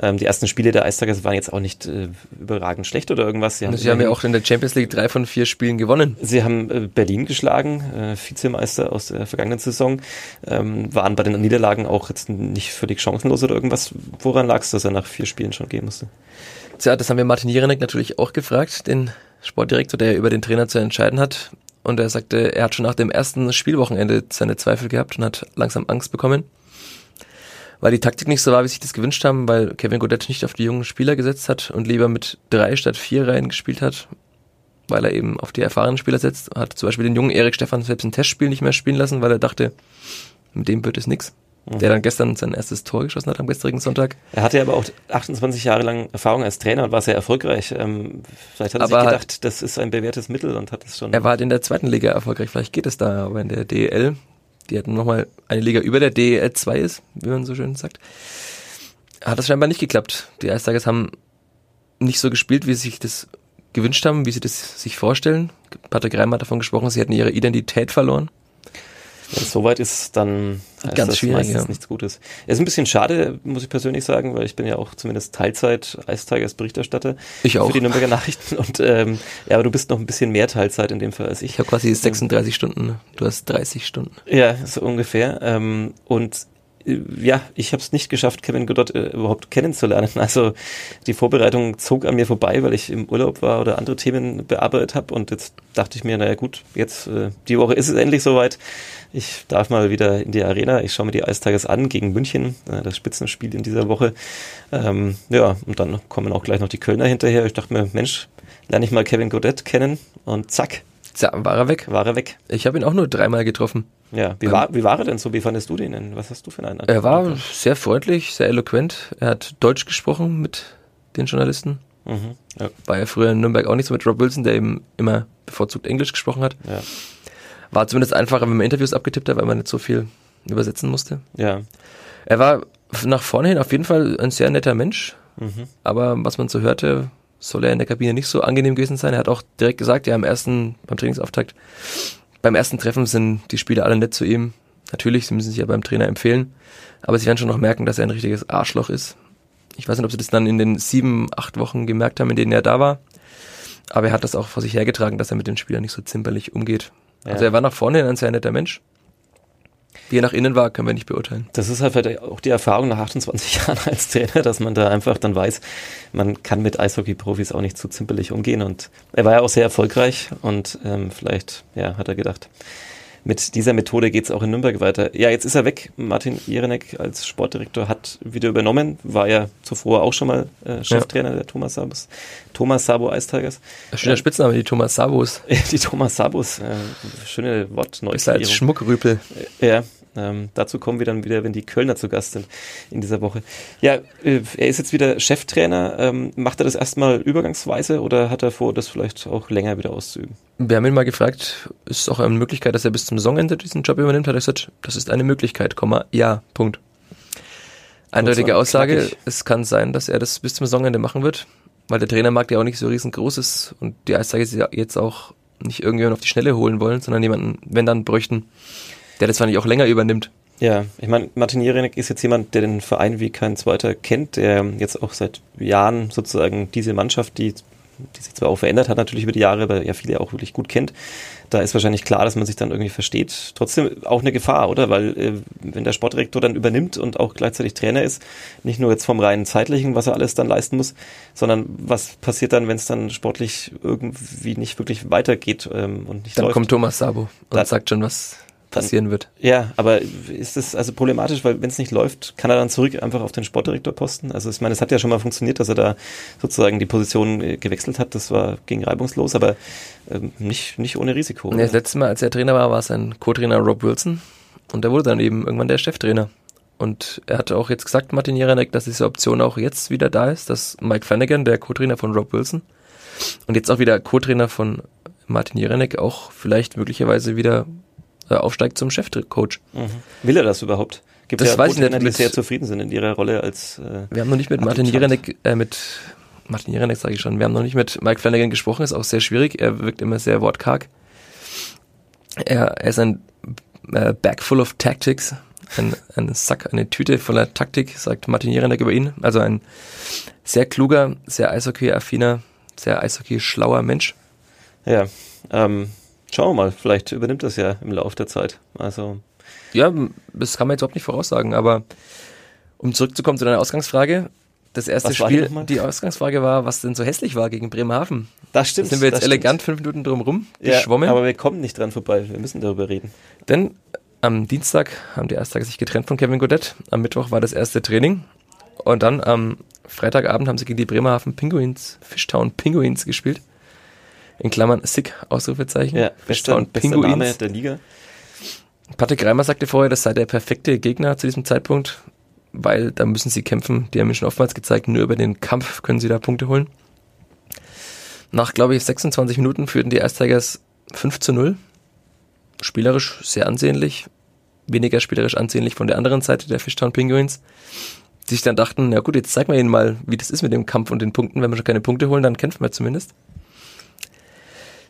Ähm, die ersten Spiele der Eistagers waren jetzt auch nicht äh, überragend schlecht oder irgendwas. Sie haben, Sie haben ja auch in der Champions League drei von vier Spielen gewonnen. Sie haben äh, Berlin geschlagen, äh, Vizemeister aus der vergangenen Saison, ähm, waren bei den Niederlagen auch jetzt nicht völlig chancenlos oder irgendwas. Woran lag es, dass er nach vier Spielen schon gehen musste? Tja, das haben wir Martin Jerenek natürlich auch gefragt, den Sportdirektor, der über den Trainer zu entscheiden hat. Und er sagte, er hat schon nach dem ersten Spielwochenende seine Zweifel gehabt und hat langsam Angst bekommen. Weil die Taktik nicht so war, wie sich das gewünscht haben, weil Kevin Godet nicht auf die jungen Spieler gesetzt hat und lieber mit drei statt vier Reihen gespielt hat, weil er eben auf die erfahrenen Spieler setzt. Hat zum Beispiel den jungen Erik Stefan selbst ein Testspiel nicht mehr spielen lassen, weil er dachte, mit dem wird es nix mhm. der dann gestern sein erstes Tor geschossen hat am gestrigen Sonntag. Er hatte aber auch 28 Jahre lang Erfahrung als Trainer und war sehr erfolgreich. Ähm, vielleicht hat er aber sich gedacht, das ist ein bewährtes Mittel und hat es schon. Er war halt in der zweiten Liga erfolgreich, vielleicht geht es da, aber in der DEL, die hat nochmal eine Liga über der DEL 2 ist, wie man so schön sagt, hat das scheinbar nicht geklappt. Die Eistigers haben nicht so gespielt, wie sie sich das gewünscht haben, wie sie das sich vorstellen. Patrick Reim hat davon gesprochen, sie hätten ihre Identität verloren. Wenn es soweit ist, dann heißt Ganz das meistens ja. nichts Gutes. Es ist ein bisschen schade, muss ich persönlich sagen, weil ich bin ja auch zumindest Teilzeit Eistigers Berichterstatter ich auch. für die Nürnberger Nachrichten. Und ähm, ja, aber du bist noch ein bisschen mehr Teilzeit in dem Fall als ich. Ich habe quasi 36 Stunden, du hast 30 Stunden. Ja, so ungefähr. Ähm, und ja, ich habe es nicht geschafft, Kevin Goddard äh, überhaupt kennenzulernen. Also die Vorbereitung zog an mir vorbei, weil ich im Urlaub war oder andere Themen bearbeitet habe. Und jetzt dachte ich mir, naja gut, jetzt äh, die Woche ist es endlich soweit. Ich darf mal wieder in die Arena. Ich schaue mir die Eistages an gegen München, äh, das Spitzenspiel in dieser Woche. Ähm, ja, und dann kommen auch gleich noch die Kölner hinterher. Ich dachte mir, Mensch, lerne ich mal Kevin Godet kennen und zack. Ja, war er weg. War er weg. Ich habe ihn auch nur dreimal getroffen. Ja, wie war, wie war er denn so? Wie fandest du den denn? Was hast du für einen Eindruck? Er war sehr freundlich, sehr eloquent. Er hat Deutsch gesprochen mit den Journalisten. Mhm, ja. War ja früher in Nürnberg auch nicht so mit Rob Wilson, der eben immer bevorzugt Englisch gesprochen hat. Ja. War zumindest einfacher, wenn man Interviews abgetippt hat, weil man nicht so viel übersetzen musste. Ja. Er war nach vorne hin auf jeden Fall ein sehr netter Mensch. Mhm. Aber was man so hörte, soll er in der Kabine nicht so angenehm gewesen sein. Er hat auch direkt gesagt, ja, am ersten, beim Trainingsauftakt, beim ersten Treffen sind die Spieler alle nett zu ihm. Natürlich, sie müssen sich ja beim Trainer empfehlen. Aber sie werden schon noch merken, dass er ein richtiges Arschloch ist. Ich weiß nicht, ob sie das dann in den sieben, acht Wochen gemerkt haben, in denen er da war. Aber er hat das auch vor sich hergetragen, dass er mit den Spielern nicht so zimperlich umgeht. Also er war nach vorne ein sehr netter Mensch. Wie er nach innen war, können wir nicht beurteilen. Das ist halt auch die Erfahrung nach 28 Jahren als Trainer, dass man da einfach dann weiß, man kann mit Eishockey-Profis auch nicht so zimperlich umgehen. Und er war ja auch sehr erfolgreich und ähm, vielleicht ja, hat er gedacht, mit dieser Methode geht es auch in Nürnberg weiter. Ja, jetzt ist er weg. Martin Jerenek als Sportdirektor hat wieder übernommen, war ja zuvor auch schon mal äh, Cheftrainer ja. der Thomas Sabos, Thomas Sabo Eistigers. Schöner äh, Spitzname, die Thomas Sabos. die Thomas Sabos, äh, schöne Wortneugier. Ist als Schmuckrüpel. Ja, ähm, dazu kommen wir dann wieder, wenn die Kölner zu Gast sind in dieser Woche. Ja, äh, er ist jetzt wieder Cheftrainer. Ähm, macht er das erstmal übergangsweise oder hat er vor, das vielleicht auch länger wieder auszuüben? Wir haben ihn mal gefragt, ist es auch eine Möglichkeit, dass er bis zum Saisonende diesen Job übernimmt? Hat er gesagt, das ist eine Möglichkeit, Komma, ja, Punkt. Eindeutige Aussage, knackig. es kann sein, dass er das bis zum Saisonende machen wird, weil der Trainermarkt ja auch nicht so riesengroß ist und die ja jetzt auch nicht irgendjemand auf die Schnelle holen wollen, sondern jemanden, wenn dann bräuchten, der das zwar nicht auch länger übernimmt. Ja, ich meine, Martin Jerenek ist jetzt jemand, der den Verein wie kein zweiter kennt, der jetzt auch seit Jahren sozusagen diese Mannschaft, die die sich zwar auch verändert hat natürlich über die Jahre, aber ja viele auch wirklich gut kennt. Da ist wahrscheinlich klar, dass man sich dann irgendwie versteht. Trotzdem auch eine Gefahr, oder? Weil äh, wenn der Sportdirektor dann übernimmt und auch gleichzeitig Trainer ist, nicht nur jetzt vom reinen zeitlichen, was er alles dann leisten muss, sondern was passiert dann, wenn es dann sportlich irgendwie nicht wirklich weitergeht ähm, und nicht Dann läuft. kommt Thomas Sabo und Dann- sagt schon, was passieren wird. Ja, aber ist das also problematisch, weil wenn es nicht läuft, kann er dann zurück einfach auf den Sportdirektorposten? Also ich meine, es hat ja schon mal funktioniert, dass er da sozusagen die Position äh, gewechselt hat. Das war ging reibungslos, aber ähm, nicht nicht ohne Risiko. Nee, das letzte Mal, als er Trainer war, war sein Co-Trainer Rob Wilson und der wurde dann eben irgendwann der Cheftrainer. Und er hatte auch jetzt gesagt, Martin Jeranek, dass diese Option auch jetzt wieder da ist, dass Mike Flanagan, der Co-Trainer von Rob Wilson und jetzt auch wieder Co-Trainer von Martin Jeranek, auch vielleicht möglicherweise wieder äh, aufsteigt zum Chefcoach. Mhm. Will er das überhaupt? Gibt Das ja weiß ich nicht, die sehr zufrieden sind in ihrer Rolle als äh, Wir haben noch nicht mit Martin. Jeranek, äh, mit Martin Jeranek sage ich schon, wir haben noch nicht mit Mike Flanagan gesprochen, ist auch sehr schwierig, er wirkt immer sehr wortkarg. Er, er ist ein äh, Bag full of Tactics, ein, ein Sack, eine Tüte voller Taktik, sagt Martin Jeranek über ihn. Also ein sehr kluger, sehr Eishockey-affiner, sehr Eishockey-schlauer Mensch. ja. Ähm, schauen wir mal, vielleicht übernimmt das ja im Laufe der Zeit. Also Ja, das kann man jetzt überhaupt nicht voraussagen, aber um zurückzukommen zu deiner Ausgangsfrage, das erste Was Spiel, die Ausgangsfrage war, was denn so hässlich war gegen Bremerhaven. das stimmt. sind wir jetzt das stimmt. elegant fünf Minuten drum rum ja, geschwommen. aber wir kommen nicht dran vorbei. Wir müssen darüber reden. Denn am Dienstag haben die Eistage sich getrennt von Kevin Godet. Am Mittwoch war das erste Training. Und dann am Freitagabend haben sie gegen die Bremerhaven Penguins, Fishtown Penguins gespielt. In Klammern Sick, Ausrufezeichen. Ja, bester, Fishtown bester Name der Liga. Patrick Reimer sagte vorher, das sei der perfekte Gegner zu diesem Zeitpunkt, weil da müssen sie kämpfen. Die haben mir schon oftmals gezeigt, nur über den Kampf können sie da Punkte holen. Nach, glaube ich, 26 Minuten führten die Eistigers 5 zu 0. Spielerisch sehr ansehnlich. Weniger spielerisch ansehnlich von der anderen Seite der Fishtown Penguins. Die sich dann dachten, na gut, jetzt zeigen wir ihnen mal, wie das ist mit dem Kampf und den Punkten. Wenn wir schon keine Punkte holen, dann kämpfen wir zumindest.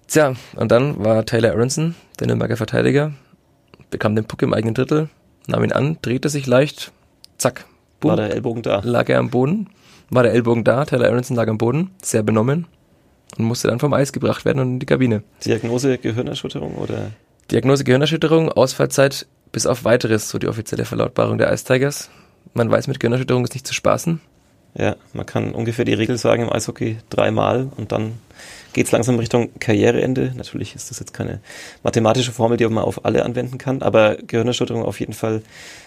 Tja, und dann war Taylor Aronson, der Nürnberger Verteidiger, bekam den Puck im eigenen Drittel, nahm ihn an, drehte sich leicht, zack, War bumm, der Ellbogen da. lag er am Boden, war der Ellbogen da, Taylor Aronson lag am Boden, sehr benommen und musste dann vom Eis gebracht werden und in die Kabine. Diagnose Gehirnerschütterung oder? Diagnose Gehirnerschütterung, Ausfallzeit bis auf weiteres, so die offizielle Verlautbarung der Ice Tigers. Man weiß, mit Gehirnerschütterung ist nicht zu spaßen. Ja, man kann ungefähr die Regel sagen im Eishockey dreimal und dann geht's langsam Richtung Karriereende. Natürlich ist das jetzt keine mathematische Formel, die man auf alle anwenden kann, aber Gehirnerschütterung auf jeden Fall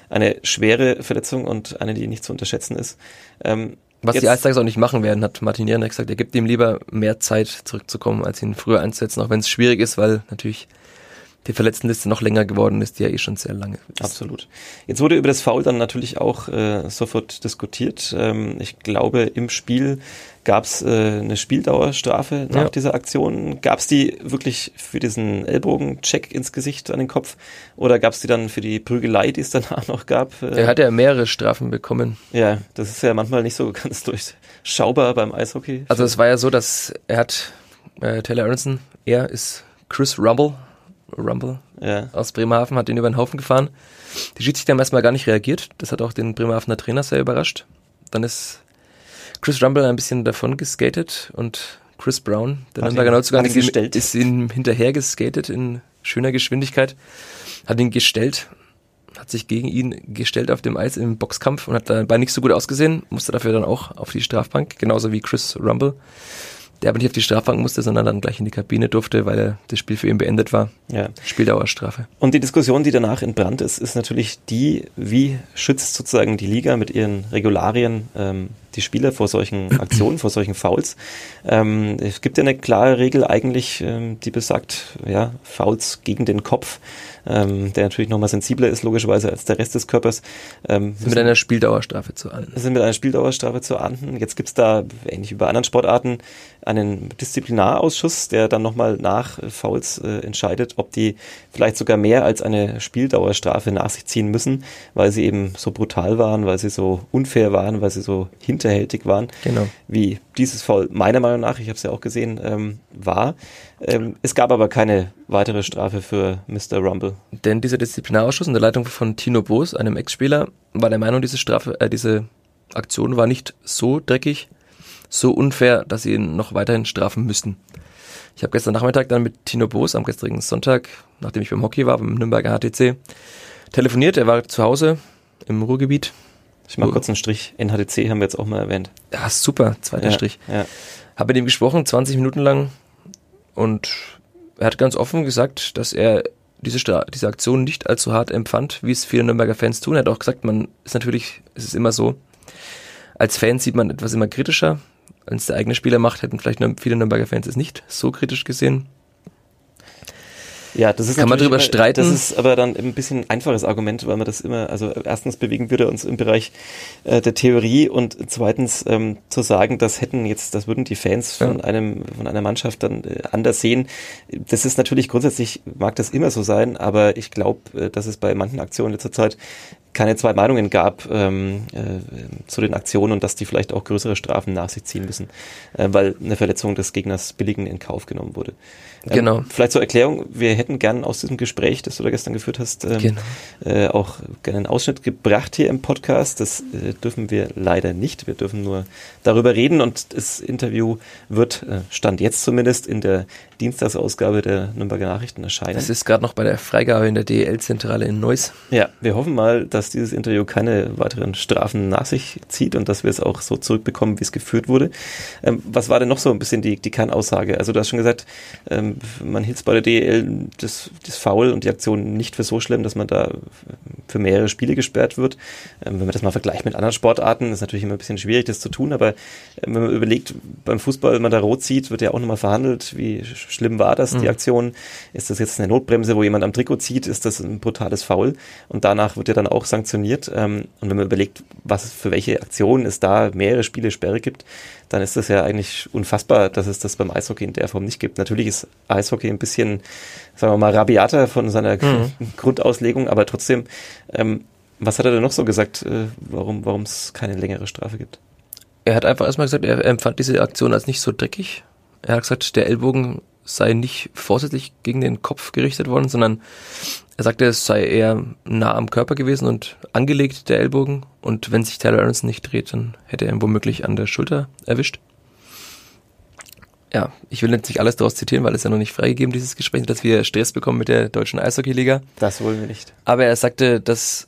eine schwere Verletzung und eine, die nicht zu unterschätzen ist. Ähm, Was jetzt- die Tigers auch nicht machen werden, hat Martin Jeranek gesagt, er gibt ihm lieber mehr Zeit zurückzukommen, als ihn früher einzusetzen, auch wenn es schwierig ist, weil natürlich die Verletztenliste noch länger geworden ist, die ja eh schon sehr lange ist. Absolut. Jetzt wurde über das Foul dann natürlich auch äh, sofort diskutiert. Ähm, ich glaube, im Spiel gab es äh, eine Spieldauerstrafe nach Ja. dieser Aktion. Gab es die wirklich für diesen Ellbogencheck ins Gesicht an den Kopf oder gab es die dann für die Prügelei, die es danach noch gab? Äh, Er hat ja mehrere Strafen bekommen. ja, das ist ja manchmal nicht so ganz durchschaubar beim Eishockey. Also es war ja so, dass er hat, äh, Taylor Aronson, er ist Chris Rumble, Rumble ja, aus Bremerhaven, hat ihn über den Haufen gefahren. Die Schiedsrichter haben erstmal gar nicht reagiert. Das hat auch den Bremerhavener Trainer sehr überrascht. Dann ist Chris Rumble ein bisschen davon geskatet und Chris Brown, der Hat hat ihn ist, ist ihm hinterher geskatet in schöner Geschwindigkeit, hat ihn gestellt, hat sich gegen ihn gestellt auf dem Eis im Boxkampf und hat dabei nicht so gut ausgesehen, musste dafür dann auch auf die Strafbank, genauso wie Chris Rumble, der aber nicht auf die Strafbank musste, sondern dann gleich in die Kabine durfte, weil das Spiel für ihn beendet war. ja. Spieldauerstrafe. Und die Diskussion, die danach entbrannt ist, ist natürlich die, wie schützt sozusagen die Liga mit ihren Regularien ähm, die Spieler vor solchen Aktionen, vor solchen Fouls. Ähm, es gibt ja eine klare Regel eigentlich, ähm, die besagt, ja, Fouls gegen den Kopf, ähm, der natürlich nochmal sensibler ist, logischerweise, als der Rest des Körpers. Ähm, Mit einer Spieldauerstrafe zu ahnden. sind mit einer Spieldauerstrafe zu ahnden. Jetzt gibt's da, ähnlich wie bei anderen Sportarten, einen Disziplinarausschuss, der dann nochmal nach Fouls äh, entscheidet, ob die vielleicht sogar mehr als eine Spieldauerstrafe nach sich ziehen müssen, weil sie eben so brutal waren, weil sie so unfair waren, weil sie so hinterhältig waren, Genau. wie dieses Foul meiner Meinung nach, ich habe es ja auch gesehen, ähm, war. Ähm, es gab aber keine weitere Strafe für Mr. Rumble. Denn dieser Disziplinarausschuss unter Leitung von Tino Boos, einem Ex-Spieler, war der Meinung, diese Strafe, äh, diese Aktion war nicht so dreckig, so unfair, dass sie ihn noch weiterhin strafen müssen. Ich habe gestern Nachmittag dann mit Tino Boos am gestrigen Sonntag, nachdem ich beim Hockey war, beim Nürnberger HTC, telefoniert. Er war zu Hause im Ruhrgebiet. Ich mache kurz einen Strich. NHTC haben wir jetzt auch mal erwähnt. Ja, super, zweiter Ja, Strich. Ja. Habe mit ihm gesprochen, 20 Minuten lang. Und er hat ganz offen gesagt, dass er diese, Stra diese Aktion nicht allzu hart empfand, wie es viele Nürnberger Fans tun. Er hat auch gesagt, man ist natürlich, es ist immer so, als Fan sieht man etwas immer kritischer. Wenn es der eigene Spieler macht, hätten vielleicht viele Nürnberger Fans es nicht so kritisch gesehen. Ja, das ist Kann man drüber immer, streiten? Das ist aber dann ein bisschen ein einfaches Argument, weil man das immer, also erstens bewegen würde uns im Bereich äh, der Theorie und zweitens ähm, zu sagen, das hätten jetzt, das würden die Fans von Ja. einem, von einer Mannschaft dann äh, anders sehen. Das ist natürlich grundsätzlich, mag das immer so sein, aber ich glaube, äh, dass es bei manchen Aktionen letzter Zeit keine zwei Meinungen gab ähm, äh, zu den Aktionen und dass die vielleicht auch größere Strafen nach sich ziehen müssen, äh, weil eine Verletzung des Gegners billigen in Kauf genommen wurde. Ähm, Genau. Vielleicht zur Erklärung, wir hätten gern aus diesem Gespräch, das du da gestern geführt hast, ähm, Genau. äh, auch gerne einen Ausschnitt gebracht hier im Podcast. Das äh, dürfen wir leider nicht. Wir dürfen nur darüber reden und das Interview wird, äh, Stand jetzt zumindest, in der Dienstagsausgabe der Nürnberger Nachrichten erscheinen. Das ist gerade noch bei der Freigabe in der DEL-Zentrale in Neuss. Ja, wir hoffen mal, dass dieses Interview keine weiteren Strafen nach sich zieht und dass wir es auch so zurückbekommen, wie es geführt wurde. Ähm, was war denn noch so ein bisschen die, die Kernaussage? Also du hast schon gesagt, ähm, man hielt bei der DEL das, das Foul und die Aktion nicht für so schlimm, dass man da für mehrere Spiele gesperrt wird. Ähm, wenn man das mal vergleicht mit anderen Sportarten, ist natürlich immer ein bisschen schwierig, das zu tun, aber ähm, wenn man überlegt, beim Fußball, wenn man da rot sieht, wird ja auch nochmal verhandelt, wie sch- schlimm war das, die Mhm. Aktion. Ist das jetzt eine Notbremse, wo jemand am Trikot zieht, ist das ein brutales Foul und danach wird ja dann auch sanktioniert. Ähm, und wenn man überlegt, was für welche Aktionen es da mehrere Spiele Sperre gibt, dann ist das ja eigentlich unfassbar, dass es das beim Eishockey in der Form nicht gibt. Natürlich ist Eishockey ein bisschen, sagen wir mal, rabiater von seiner Mhm. Grundauslegung, aber trotzdem, ähm, was hat er denn noch so gesagt, äh, warum warum es keine längere Strafe gibt? Er hat einfach erstmal gesagt, er empfand diese Aktion als nicht so dreckig. Er hat gesagt, der Ellbogen sei nicht vorsätzlich gegen den Kopf gerichtet worden, sondern er sagte, es sei eher nah am Körper gewesen und angelegt, der Ellbogen. Und wenn sich Taylor Aronson nicht dreht, dann hätte er ihn womöglich an der Schulter erwischt. Ja, ich will jetzt nicht alles daraus zitieren, weil es ja noch nicht freigegeben, dieses Gespräch, dass wir Stress bekommen mit der deutschen Eishockey-Liga. Das wollen wir nicht. Aber er sagte, dass,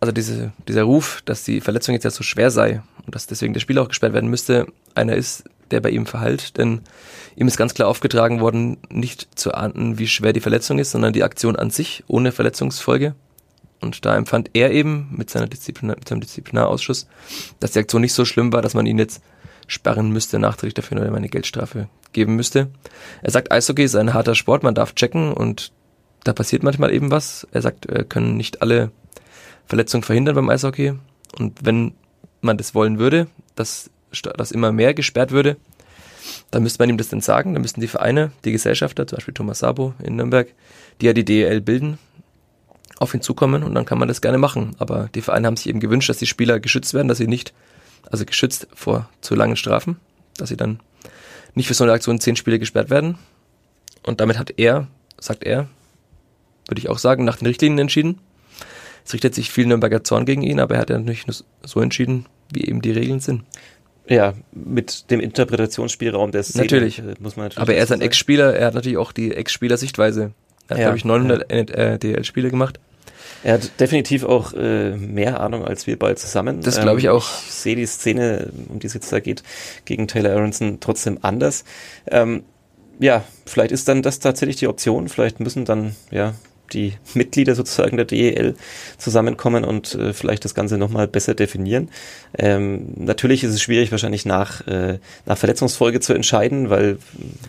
also diese, dieser Ruf, dass die Verletzung jetzt ja so schwer sei und dass deswegen der Spieler auch gesperrt werden müsste, einer ist, der bei ihm verhallt, denn ihm ist ganz klar aufgetragen worden, nicht zu ahnden, wie schwer die Verletzung ist, sondern die Aktion an sich ohne Verletzungsfolge. Und da empfand er eben mit, seiner Disziplin mit seinem Disziplinarausschuss, dass die Aktion nicht so schlimm war, dass man ihn jetzt sperren müsste, nachträglich dafür oder eine Geldstrafe geben müsste. Er sagt, Eishockey ist ein harter Sport, man darf checken und da passiert manchmal eben was. Er sagt, wir können nicht alle Verletzungen verhindern beim Eishockey. Und wenn man das wollen würde, dass, dass immer mehr gesperrt würde, dann müsste man ihm das dann sagen. Dann müssten die Vereine, die Gesellschafter, zum Beispiel Thomas Sabo in Nürnberg, die ja die DEL bilden, auf ihn zukommen und dann kann man das gerne machen. Aber die Vereine haben sich eben gewünscht, dass die Spieler geschützt werden, dass sie nicht, also geschützt vor zu langen Strafen, dass sie dann nicht für so eine Aktion zehn Spiele gesperrt werden. Und damit hat er, sagt er, würde ich auch sagen, nach den Richtlinien entschieden. Es richtet sich viel Nürnberger Zorn gegen ihn, aber er hat ja natürlich nur so entschieden, wie eben die Regeln sind. Ja, mit dem Interpretationsspielraum der Szene Natürlich. äh, muss man natürlich. Aber er ist ein. Ex-Spieler, er hat natürlich auch die Ex-Spieler-Sichtweise. Er hat, Ja, glaube ich, 900 äh, DL-Spiele gemacht. Er hat definitiv auch äh, mehr Ahnung als wir beide zusammen. Das glaube ich auch. Ich sehe die Szene, um die es jetzt da geht, gegen Taylor Aronson trotzdem anders. Ähm, ja, vielleicht ist dann das tatsächlich die Option. Vielleicht müssen dann ja die Mitglieder sozusagen der DEL zusammenkommen und äh, vielleicht das Ganze nochmal besser definieren. Ähm, natürlich ist es schwierig, wahrscheinlich nach, äh, nach Verletzungsfolge zu entscheiden, weil,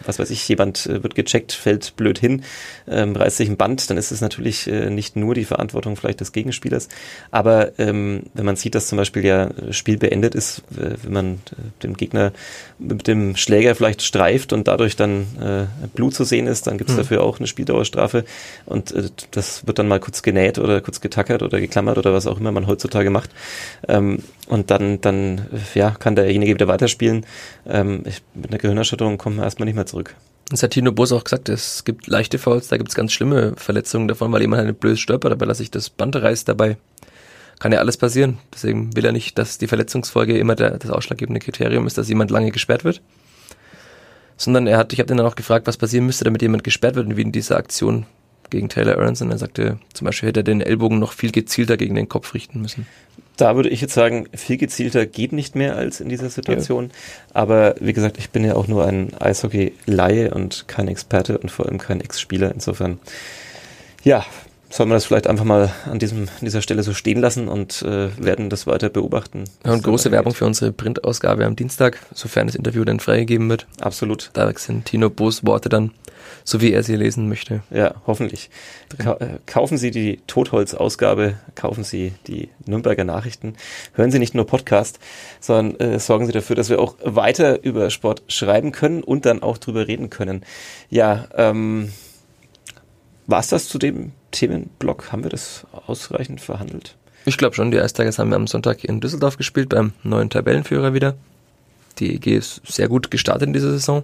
was weiß ich, jemand äh, wird gecheckt, fällt blöd hin, ähm, reißt sich ein Band, dann ist es natürlich äh, nicht nur die Verantwortung vielleicht des Gegenspielers. Aber ähm, wenn man sieht, dass zum Beispiel ja Spiel beendet ist, wenn man äh, den Gegner mit dem Schläger vielleicht streift und dadurch dann äh, Blut zu sehen ist, dann gibt es Hm. dafür auch eine Spieldauerstrafe und äh, das wird dann mal kurz genäht oder kurz getackert oder geklammert oder was auch immer man heutzutage macht. Ähm, und dann, dann äh, ja, kann derjenige wieder weiterspielen. Ähm, ich, mit einer Gehirnerschütterung kommt man erstmal nicht mehr zurück. Das hat Tino Boos auch gesagt, es gibt leichte Fouls, da gibt es ganz schlimme Verletzungen davon, weil jemand eine blöd stolpert, aber dass sich das Band reißt dabei. kann ja alles passieren. Deswegen will er nicht, dass die Verletzungsfolge immer der, das ausschlaggebende Kriterium ist, dass jemand lange gesperrt wird. Sondern er hat, ich habe ihn dann auch gefragt, was passieren müsste, damit jemand gesperrt wird, wie in dieser Aktion gegen Taylor Aronson. Er sagte, zum Beispiel hätte er den Ellbogen noch viel gezielter gegen den Kopf richten müssen. Da würde ich jetzt sagen, viel gezielter geht nicht mehr als in dieser Situation. Ja. Aber wie gesagt, ich bin ja auch nur ein Eishockey-Laie und kein Experte und vor allem kein Ex-Spieler. Insofern, ja, soll man das vielleicht einfach mal an diesem, dieser Stelle so stehen lassen und äh, werden das weiter beobachten. Ja, und große Werbung für unsere Printausgabe am Dienstag, sofern das Interview dann freigegeben wird. Absolut. Da sind Tino Boos Worte dann, so wie er sie lesen möchte. Ja, hoffentlich. Ka äh, kaufen Sie die Totholz-Ausgabe, kaufen Sie die Nürnberger Nachrichten, hören Sie nicht nur Podcast, sondern äh, sorgen Sie dafür, dass wir auch weiter über Sport schreiben können und dann auch drüber reden können. Ja, ähm, war es das zu dem Themenblock? Haben wir das ausreichend verhandelt? Ich glaube schon, die Eistigers haben wir am Sonntag in Düsseldorf gespielt, beim neuen Tabellenführer wieder. Die EG ist sehr gut gestartet in dieser Saison.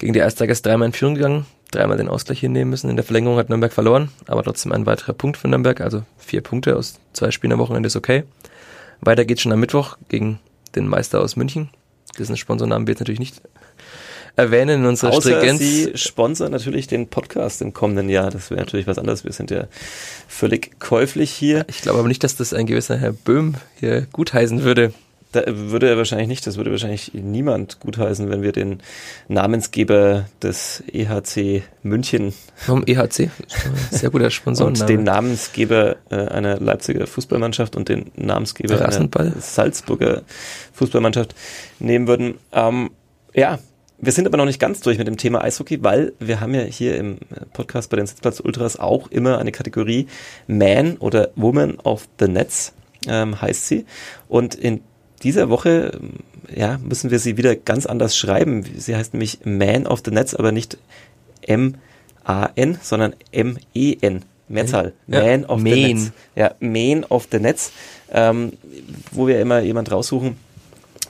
Gegen die Eistigers dreimal in Führung gegangen, dreimal den Ausgleich hinnehmen müssen. In der Verlängerung hat Nürnberg verloren, aber trotzdem ein weiterer Punkt für Nürnberg, also vier Punkte aus zwei Spielen am Wochenende ist okay. Weiter geht's schon am Mittwoch gegen den Meister aus München. Dessen Sponsornamen wir jetzt natürlich nicht erwähnen in unserer Außer Stringenz. Sie sponsern natürlich den Podcast im kommenden Jahr. Das wäre natürlich was anderes. Wir sind ja völlig käuflich hier. Ich glaube aber nicht, dass das ein gewisser Herr Böhm hier gutheißen würde. Da würde er wahrscheinlich nicht, das würde wahrscheinlich niemand gutheißen, wenn wir den Namensgeber des EHC München. Warum EHC? Sehr guter Sponsor. und den Namensgeber äh, einer Leipziger Fußballmannschaft und den Namensgeber einer Salzburger Fußballmannschaft nehmen würden. Ähm, ja, wir sind aber noch nicht ganz durch mit dem Thema Eishockey, weil wir haben ja hier im Podcast bei den Sitzplatz Ultras auch immer eine Kategorie Man oder Woman of the Nets, ähm, heißt sie. Und in dieser Woche ja, müssen wir sie wieder ganz anders schreiben. Sie heißt nämlich Man of the Nets, aber nicht M-A-N, sondern M-E-N. Mehrzahl. Ja, Man of Main. the Nets. Ja, Man of the Nets, ähm, wo wir immer jemand raussuchen,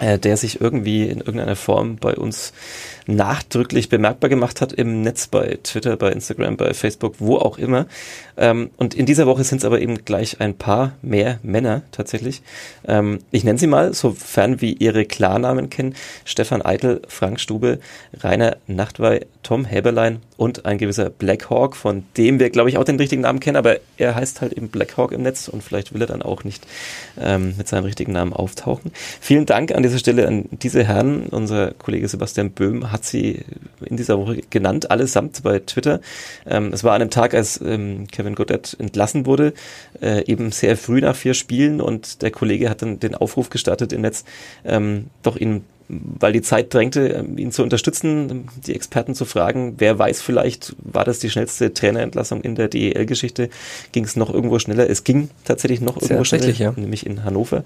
der sich irgendwie in irgendeiner Form bei uns nachdrücklich bemerkbar gemacht hat im Netz, bei Twitter, bei Instagram, bei Facebook, wo auch immer. Ähm, und in dieser Woche sind es aber eben gleich ein paar mehr Männer tatsächlich. Ähm, ich nenne sie mal, sofern wir ihre Klarnamen kennen. Stefan Eitel, Frank Stube, Rainer Nachtwey, Tom Häberlein und ein gewisser Blackhawk, von dem wir, glaube ich, auch den richtigen Namen kennen, aber er heißt halt eben Blackhawk im Netz und vielleicht will er dann auch nicht ähm, mit seinem richtigen Namen auftauchen. Vielen Dank an dieser Stelle an diese Herren. Unser Kollege Sebastian Böhm hat sie in dieser Woche genannt, allesamt bei Twitter. Ähm, es war an einem Tag, als ähm, Kevin Goddard entlassen wurde, äh, eben sehr früh nach vier Spielen und der Kollege hat dann den Aufruf gestartet im Netz, ähm, doch ihn weil die Zeit drängte, ähm, ihn zu unterstützen, die Experten zu fragen, wer weiß vielleicht, war das die schnellste Trainerentlassung in der DEL-Geschichte, ging es noch irgendwo schneller? Es ging tatsächlich noch irgendwo schneller, ja. nämlich in Hannover.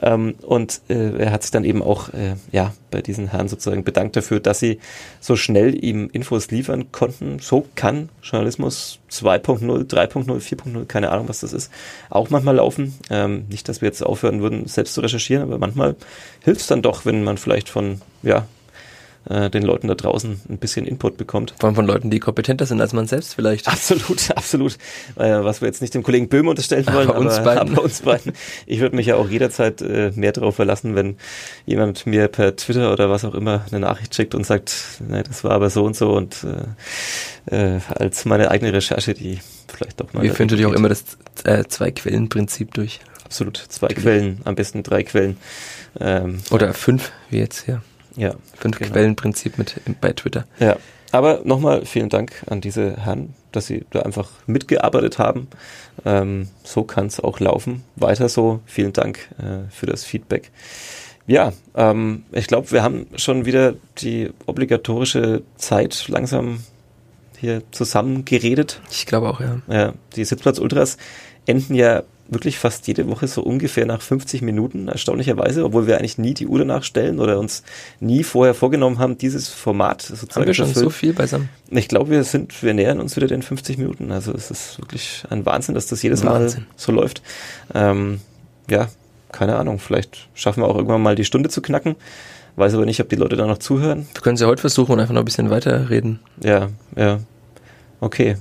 Ähm, und äh, er hat sich dann eben auch äh, ja, bei diesen Herren sozusagen bedankt dafür, dass sie so schnell ihm Infos liefern konnten. So kann Journalismus 2.0, 3.0, 4.0, keine Ahnung, was das ist, auch manchmal laufen. Ähm, nicht, dass wir jetzt aufhören würden, selbst zu recherchieren, aber manchmal hilft es dann doch, wenn man vielleicht von, ja, äh, den Leuten da draußen ein bisschen Input bekommt. Vor allem von Leuten, die kompetenter sind als man selbst vielleicht. Absolut, absolut. Äh, was wir jetzt nicht dem Kollegen Böhm unterstellen wollen, aber, uns beiden. aber uns beiden. Ich würde mich ja auch jederzeit äh, mehr darauf verlassen, wenn jemand mir per Twitter oder was auch immer eine Nachricht schickt und sagt, nee, das war aber so und so und äh, äh, als meine eigene Recherche, die vielleicht doch mal. Wir führen natürlich auch immer das äh, Zwei-Quellen-Prinzip durch. Absolut, zwei Quellen, am besten drei Quellen. Ähm, Oder fünf, wie jetzt hier. Ja. Fünf genau. Quellenprinzip mit bei Twitter. Ja. Aber nochmal vielen Dank an diese Herren, dass sie da einfach mitgearbeitet haben. Ähm, so kann es auch laufen. Weiter so. Vielen Dank äh, für das Feedback. Ja, ähm, ich glaube, wir haben schon wieder die obligatorische Zeit langsam hier zusammen geredet. Ich glaube auch, ja. Ja, die Sitzplatz Ultras enden ja wirklich fast jede Woche so ungefähr nach 50 Minuten, erstaunlicherweise, obwohl wir eigentlich nie die Uhr danach stellen oder uns nie vorher vorgenommen haben, dieses Format sozusagen Haben wir schon so viel beisammen? Ich glaube, wir sind, wir nähern uns wieder den 50 Minuten. Also es ist wirklich ein Wahnsinn, dass das jedes Wahnsinn. Mal so läuft. Ähm, ja, keine Ahnung, vielleicht schaffen wir auch irgendwann mal die Stunde zu knacken. Weiß aber nicht, ob die Leute da noch zuhören. Wir können sie ja heute versuchen und einfach noch ein bisschen weiterreden. Ja, ja. Okay.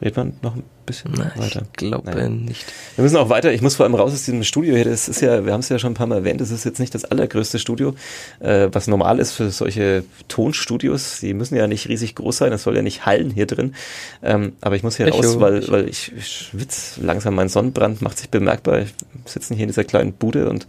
Redet man noch ein bisschen Na, weiter? Ich glaube Naja. nicht. Wir müssen auch weiter. Ich muss vor allem raus aus diesem Studio hier. Das ist ja, wir haben es ja schon ein paar Mal erwähnt, das ist jetzt nicht das allergrößte Studio, äh, was normal ist für solche Tonstudios. Die müssen ja nicht riesig groß sein, das soll ja nicht hallen hier drin. Ähm, aber ich muss hier Echo. raus, weil, weil ich, ich schwitze langsam. Mein Sonnenbrand macht sich bemerkbar. Ich sitze hier in dieser kleinen Bude und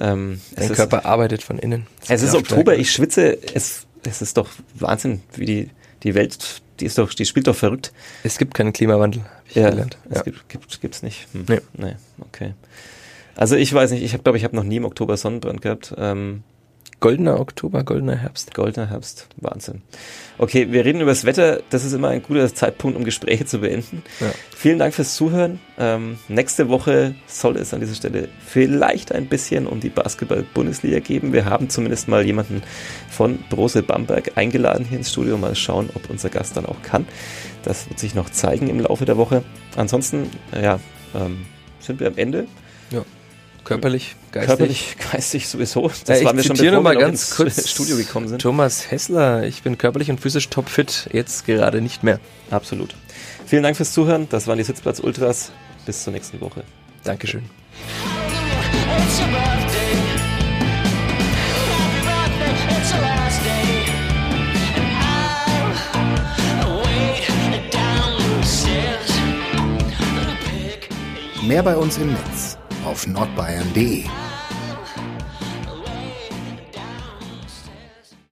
ähm, Dein ist, Körper arbeitet von innen. es ist Oktober, ich schwitze. Es, es ist doch Wahnsinn, wie die, die Welt, die ist doch, die spielt doch verrückt. Es gibt keinen Klimawandel, habe ich Ja, gelernt. es Ja. gibt, gibt, gibt's nicht. Hm. Nee. nee, okay. Also ich weiß nicht, ich habe glaube ich habe noch nie im Oktober Sonnenbrand gehabt. Ähm, Goldener Oktober, goldener Herbst. goldener Herbst, Wahnsinn. Okay, wir reden über das Wetter. Das ist immer ein guter Zeitpunkt, um Gespräche zu beenden. Ja. Vielen Dank fürs Zuhören. Ähm, nächste Woche soll es an dieser Stelle vielleicht ein bisschen um die Basketball-Bundesliga geben. Wir haben zumindest mal jemanden von Brose Bamberg eingeladen hier ins Studio. Mal schauen, ob unser Gast dann auch kann. Das wird sich noch zeigen im Laufe der Woche. Ansonsten, ja, ähm, sind wir am Ende. Körperlich, geistig. Körperlich, geistig sowieso. Das Ja, ich waren wir schon, bevor mal ganz ins kurz Studio gekommen sind. Thomas Hessler, ich bin körperlich und physisch topfit, jetzt gerade nicht mehr. Absolut. Vielen Dank fürs Zuhören. Das waren die Sitzplatz Ultras. Bis zur nächsten Woche. Dankeschön. Mehr bei uns im Netz auf nordbayern.de.